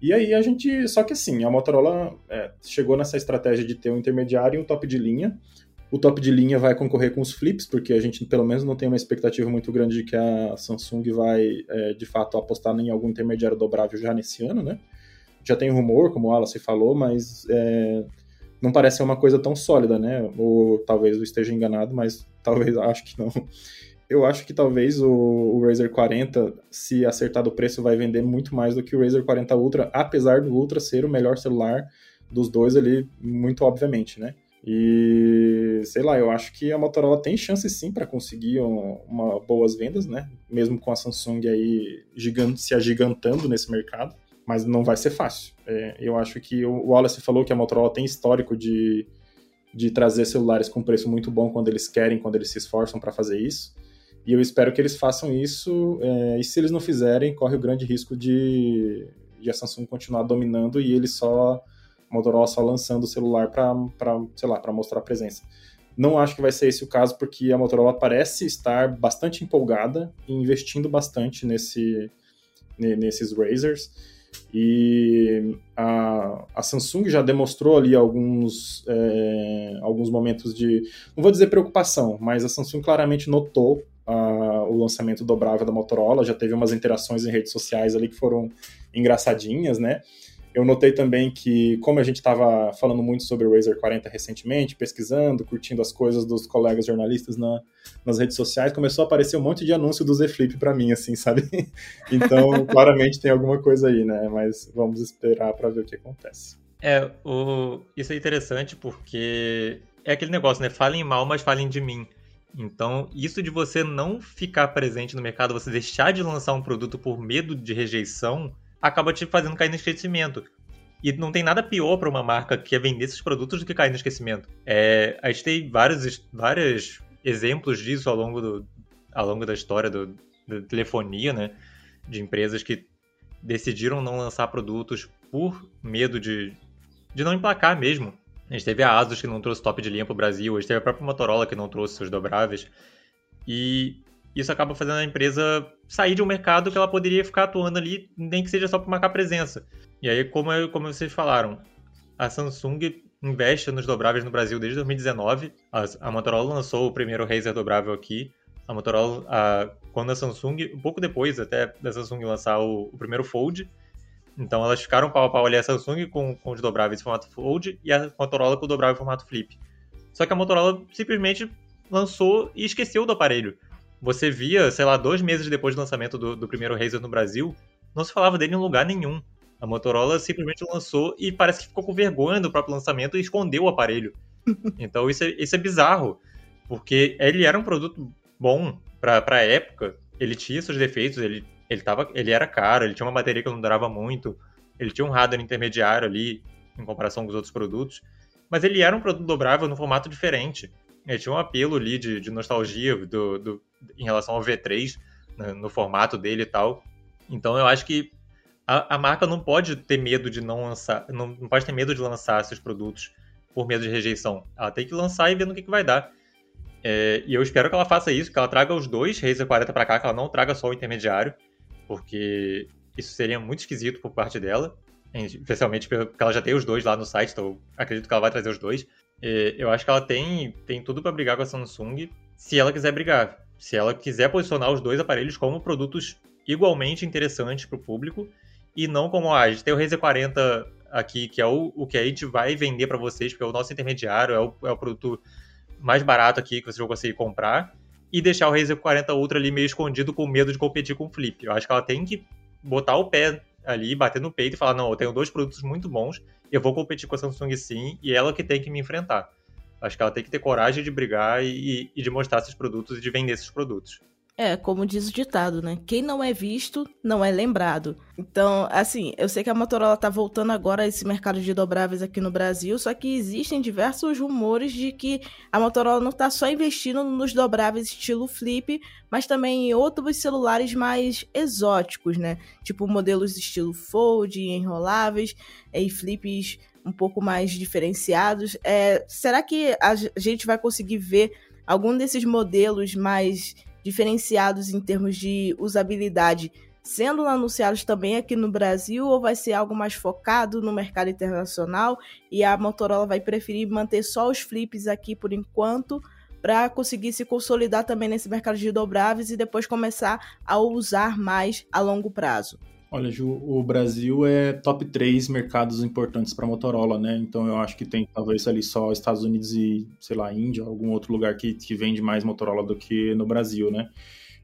E aí a gente. Só que assim, a Motorola é, chegou nessa estratégia de ter um intermediário e um top de linha, o top de linha vai concorrer com os flips, porque a gente pelo menos não tem uma expectativa muito grande de que a Samsung vai é, de fato apostar em algum intermediário dobrável já nesse ano, né? Já tem rumor, como o Wallace falou, mas é, não parece ser uma coisa tão sólida, né? Ou talvez eu esteja enganado, mas talvez acho que não. Eu acho que talvez o, o Razer 40, se acertar do preço, vai vender muito mais do que o Razer 40 Ultra, apesar do Ultra ser o melhor celular dos dois ali, muito obviamente, né? E sei lá, eu acho que a Motorola tem chance sim para conseguir um, uma boas vendas, né? Mesmo com a Samsung aí gigante, se agigantando nesse mercado, mas não vai ser fácil. É, eu acho que o Wallace falou que a Motorola tem histórico de, de trazer celulares com preço muito bom quando eles querem, quando eles se esforçam para fazer isso. E eu espero que eles façam isso. É, e se eles não fizerem, corre o grande risco de, de a Samsung continuar dominando e eles só Motorola só lançando o celular para, sei lá, para mostrar presença. Não acho que vai ser esse o caso, porque a Motorola parece estar bastante empolgada e investindo bastante nesse, nesses Razers. E a, a Samsung já demonstrou ali alguns, é, alguns momentos de, não vou dizer preocupação, mas a Samsung claramente notou o lançamento dobrável da Motorola, já teve umas interações em redes sociais ali que foram engraçadinhas, né? Eu notei também que, como a gente estava falando muito sobre o Razer 40 recentemente, pesquisando, curtindo as coisas dos colegas jornalistas na, nas redes sociais, começou a aparecer um monte de anúncio do Z Flip para mim, assim, sabe? Então, claramente tem alguma coisa aí, né? Mas vamos esperar para ver o que acontece. É, o... isso é interessante porque é aquele negócio, né? Falem mal, mas falem de mim. Então, isso de você não ficar presente no mercado, você deixar de lançar um produto por medo de rejeição, acaba te fazendo cair no esquecimento. E não tem nada pior para uma marca que é vender esses produtos do que cair no esquecimento. É, a gente tem vários, vários exemplos disso ao longo, do, ao longo da história do, da telefonia, né? De empresas que decidiram não lançar produtos por medo de, de não emplacar mesmo. A gente teve a Asus que não trouxe top de linha para o Brasil, a gente teve a própria Motorola que não trouxe seus dobráveis. E isso acaba fazendo a empresa sair de um mercado que ela poderia ficar atuando ali, nem que seja só para marcar presença. E aí, como, como vocês falaram, a Samsung investe nos dobráveis no Brasil desde 2019. A, a Motorola lançou o primeiro Razer dobrável aqui. A Motorola, a, quando a Samsung, um pouco depois até da Samsung lançar o, o primeiro Fold, então elas ficaram pau a pau ali a Samsung com, com os dobráveis em formato Fold e a Motorola com o dobrável em formato Flip. Só que a Motorola simplesmente lançou e esqueceu do aparelho. Você via, sei lá, dois meses depois do lançamento do, do primeiro Razer no Brasil, não se falava dele em lugar nenhum. A Motorola simplesmente lançou e parece que ficou com vergonha do próprio lançamento e escondeu o aparelho. Então isso é, isso é bizarro, porque ele era um produto bom para a época, ele tinha seus defeitos, ele, ele, tava, ele era caro, ele tinha uma bateria que não durava muito, ele tinha um hardware intermediário ali, em comparação com os outros produtos, mas ele era um produto dobrável no formato diferente. Ele tinha um apelo ali de, de nostalgia do, do, em relação ao V3, né, no formato dele e tal. Então eu acho que a, a, marca não pode ter medo de não lançar, não, não, pode ter medo de lançar seus produtos por medo de rejeição. Ela tem que lançar e ver no que, que vai dar. É, e eu espero que ela faça isso, que ela traga os dois Razer 40 para cá, que ela não traga só o intermediário, porque isso seria muito esquisito por parte dela, especialmente porque ela já tem os dois lá no site, então acredito que ela vai trazer os dois. É, eu acho que ela tem, tem tudo para brigar com a Samsung, se ela quiser brigar. Se ela quiser posicionar os dois aparelhos como produtos igualmente interessantes para o público e não como ah, a gente tem o Razer 40 aqui, que é o, o que a gente vai vender para vocês, porque é o nosso intermediário, é o, é o produto mais barato aqui que vocês vão conseguir comprar, e deixar o Razer 40 Ultra ali meio escondido com medo de competir com o Flip. Eu acho que ela tem que botar o pé ali, bater no peito e falar: não, eu tenho dois produtos muito bons, eu vou competir com a Samsung sim, e ela que tem que me enfrentar. Acho que ela tem que ter coragem de brigar e, e de mostrar esses produtos e de vender esses produtos. É, como diz o ditado, né? Quem não é visto, não é lembrado. Então, assim, eu sei que a Motorola tá voltando agora a esse mercado de dobráveis aqui no Brasil, só que existem diversos rumores de que a Motorola não tá só investindo nos dobráveis estilo flip, mas também em outros celulares mais exóticos, né? Tipo modelos estilo fold, enroláveis e flips um pouco mais diferenciados. É, será que a gente vai conseguir ver algum desses modelos mais diferenciados em termos de usabilidade sendo anunciados também aqui no Brasil ou vai ser algo mais focado no mercado internacional e a Motorola vai preferir manter só os flips aqui por enquanto para conseguir se consolidar também nesse mercado de dobráveis e depois começar a usar mais a longo prazo? Olha, Ju, o Brasil é top 3 mercados importantes para Motorola, né? Então eu acho que tem talvez ali só Estados Unidos e, sei lá, Índia, algum outro lugar que, que vende mais Motorola do que no Brasil, né?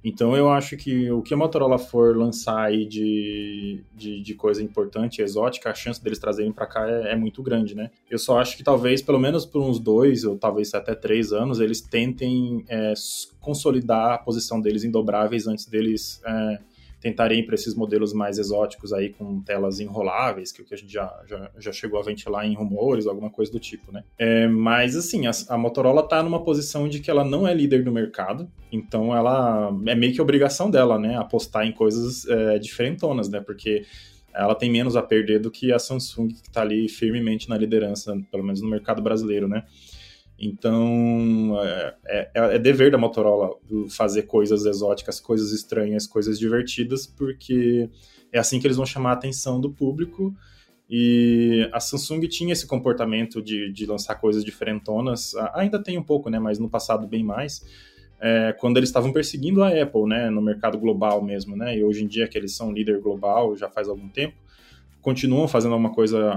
Então eu acho que o que a Motorola for lançar aí de, de, de coisa importante, exótica, a chance deles trazerem para cá é, é, muito grande, né? Eu só acho que talvez, pelo menos por uns dois, ou talvez até três anos, eles tentem é, consolidar a posição deles em dobráveis antes deles é, tentarem ir para esses modelos mais exóticos aí com telas enroláveis, que é o que a gente já, já, já chegou a ventilar em rumores, alguma coisa do tipo, né? É, mas assim, a, a Motorola está numa posição de que ela não é líder no mercado, então ela é meio que obrigação dela, né? Apostar em coisas é, diferentonas, né? Porque ela tem menos a perder do que a Samsung, que está ali firmemente na liderança, pelo menos no mercado brasileiro, né? Então, é, é, é, dever da Motorola fazer coisas exóticas, coisas estranhas, coisas divertidas, porque é assim que eles vão chamar a atenção do público. E a Samsung tinha esse comportamento de, de lançar coisas diferentonas, ainda tem um pouco, né, mas no passado bem mais, é, quando eles estavam perseguindo a Apple, né, no mercado global mesmo, né, e hoje em dia que eles são líder global já faz algum tempo, continuam fazendo uma coisa,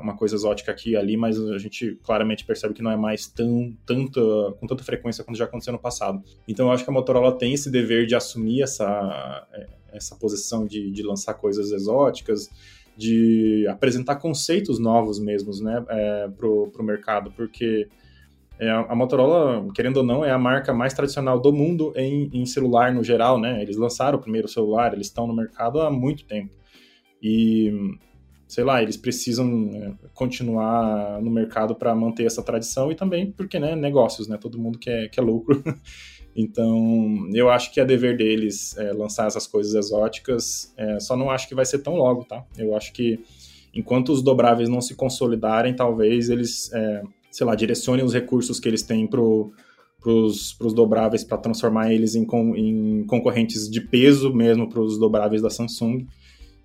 uma coisa exótica aqui e ali, mas a gente claramente percebe que não é mais tão, tanta, com tanta frequência quanto já aconteceu no passado. Então eu acho que a Motorola tem esse dever de assumir essa, é, essa posição de, de lançar coisas exóticas, de apresentar conceitos novos mesmos, né, é, pro, pro mercado, porque é, a Motorola, querendo ou não, é a marca mais tradicional do mundo em, em celular no geral, né, eles lançaram o primeiro celular, eles estão no mercado há muito tempo. E, sei lá, eles precisam né, continuar no mercado para manter essa tradição e também porque, né, negócios, né? Todo mundo quer, quer lucro. então, eu acho que é dever deles é, lançar essas coisas exóticas. É, só não acho que vai ser tão logo, tá? Eu acho que enquanto os dobráveis não se consolidarem, talvez eles, é, sei lá, direcionem os recursos que eles têm para os dobráveis para transformar eles em, em, concorrentes de peso mesmo para os dobráveis da Samsung.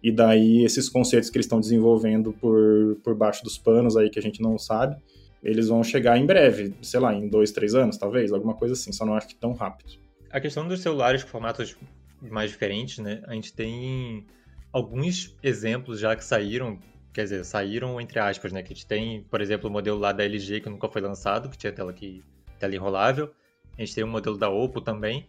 E daí esses conceitos que eles estão desenvolvendo por, por baixo dos panos aí que a gente não sabe, eles vão chegar em breve, sei lá, em dois, três anos, talvez, alguma coisa assim, só não acho que tão rápido. A questão dos celulares com formatos mais diferentes, né? A gente tem alguns exemplos já que saíram, quer dizer, saíram entre aspas, né? Que a gente tem, por exemplo, o modelo lá da LG que nunca foi lançado, que tinha tela, que, tela enrolável. A gente tem o modelo da Oppo também.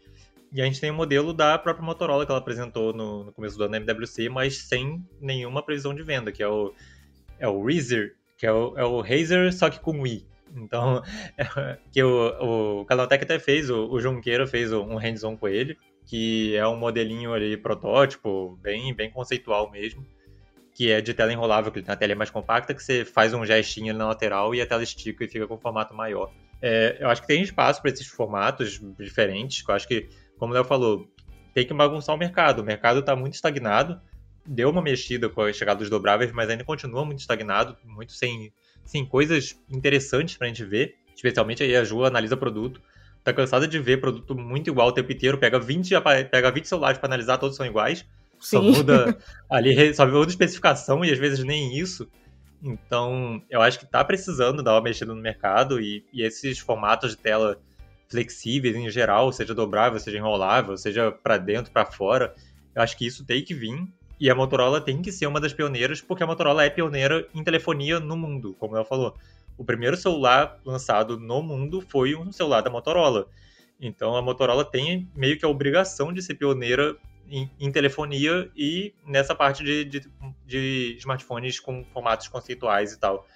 E a gente tem o modelo da própria Motorola que ela apresentou no, no começo do ano na MWC, mas sem nenhuma previsão de venda, que é o, é o Razer, que é o, é o Razer, só que com Wii. Então, é, que o, o Canaltech até fez, o, o Junqueira fez um hands-on com ele, que é um modelinho ali, protótipo, bem, bem conceitual mesmo, que é de tela enrolável, que a tela é mais compacta, que você faz um gestinho na lateral e a tela estica e fica com um formato maior. É, eu acho que tem espaço para esses formatos diferentes, eu acho que, como o Léo falou, tem que bagunçar o mercado. O mercado está muito estagnado, deu uma mexida com a chegada dos dobráveis, mas ainda continua muito estagnado, muito sem, sem coisas interessantes para a gente ver. Especialmente aí a Ju analisa produto. Tá cansada de ver produto muito igual o tempo inteiro, pega 20, pega 20 celulares para analisar, todos são iguais. Sim. Só muda ali, só muda especificação e às vezes nem isso. Então, eu acho que tá precisando dar uma mexida no mercado e, e esses formatos de tela flexíveis em geral, seja dobrável, seja enrolável, seja para dentro, para fora, eu acho que isso tem que vir. E a Motorola tem que ser uma das pioneiras, porque a Motorola é pioneira em telefonia no mundo, como ela falou. O primeiro celular lançado no mundo foi um celular da Motorola. Então a Motorola tem meio que a obrigação de ser pioneira em, em telefonia e nessa parte de, de, de, smartphones com formatos conceituais e tal.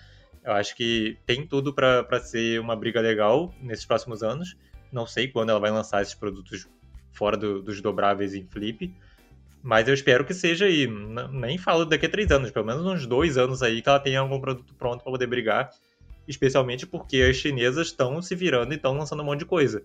Eu acho que tem tudo para ser uma briga legal nesses próximos anos. Não sei quando ela vai lançar esses produtos fora do, dos dobráveis em flip, mas eu espero que seja aí. Nem falo daqui a três anos, pelo menos uns dois anos aí que ela tenha algum produto pronto para poder brigar. Especialmente porque as chinesas estão se virando e estão lançando um monte de coisa.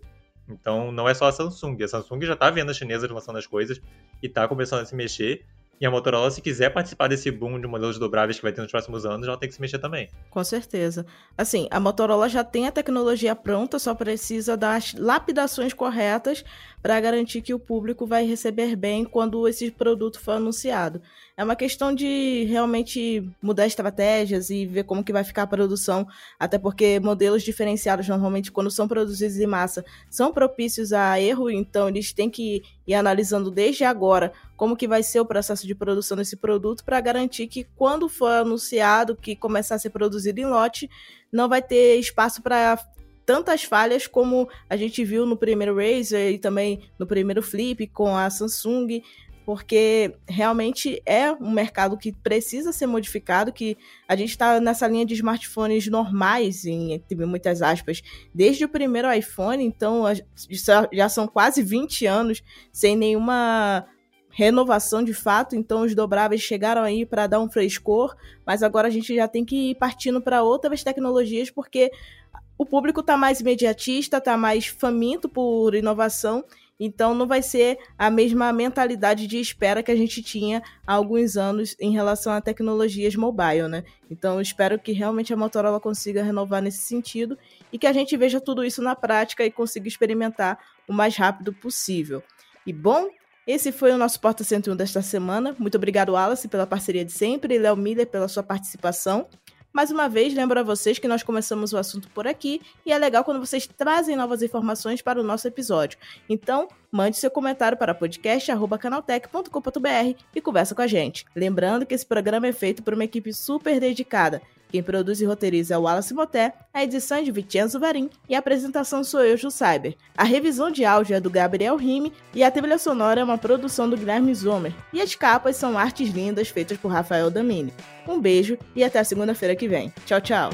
Então não é só a Samsung. A Samsung já está vendo as chinesas lançando as coisas e está começando a se mexer. E a Motorola, se quiser participar desse boom de modelos dobráveis que vai ter nos próximos anos, ela tem que se mexer também. Com certeza. Assim, a Motorola já tem a tecnologia pronta, só precisa das lapidações corretas para garantir que o público vai receber bem quando esse produto for anunciado. É uma questão de realmente mudar estratégias e ver como que vai ficar a produção, até porque modelos diferenciados normalmente quando são produzidos em massa são propícios a erro, então eles têm que ir analisando desde agora como que vai ser o processo de produção desse produto para garantir que quando for anunciado que começar a ser produzido em lote, não vai ter espaço para tantas falhas como a gente viu no primeiro Razer e também no primeiro Flip com a Samsung, porque realmente é um mercado que precisa ser modificado, que a gente está nessa linha de smartphones normais, em muitas aspas, desde o primeiro iPhone, então já são quase 20 anos sem nenhuma renovação de fato, então os dobráveis chegaram aí para dar um frescor, mas agora a gente já tem que ir partindo para outras tecnologias, porque o público está mais imediatista, está mais faminto por inovação, então não vai ser a mesma mentalidade de espera que a gente tinha há alguns anos em relação a tecnologias mobile, né? Então espero que realmente a Motorola consiga renovar nesse sentido e que a gente veja tudo isso na prática e consiga experimentar o mais rápido possível. E bom, esse foi o nosso Porta 101 desta semana. Muito obrigado, Wallace, pela parceria de sempre e Léo Miller pela sua participação. Mais uma vez, lembro a vocês que nós começamos o assunto por aqui e é legal quando vocês trazem novas informações para o nosso episódio. Então, mande seu comentário para podcast.canaltech.com.br e conversa com a gente. Lembrando que esse programa é feito por uma equipe super dedicada. Quem produz e roteiriza é o Wallace Moté, a edição é de Vicenzo Varim e a apresentação sou eu, Ju Cyber. A revisão de áudio é do Gabriel Rime e a trilha sonora é uma produção do Guilherme Zomer. E as capas são artes lindas feitas por Rafael Damini. Um beijo e até segunda-feira que vem. Tchau, tchau!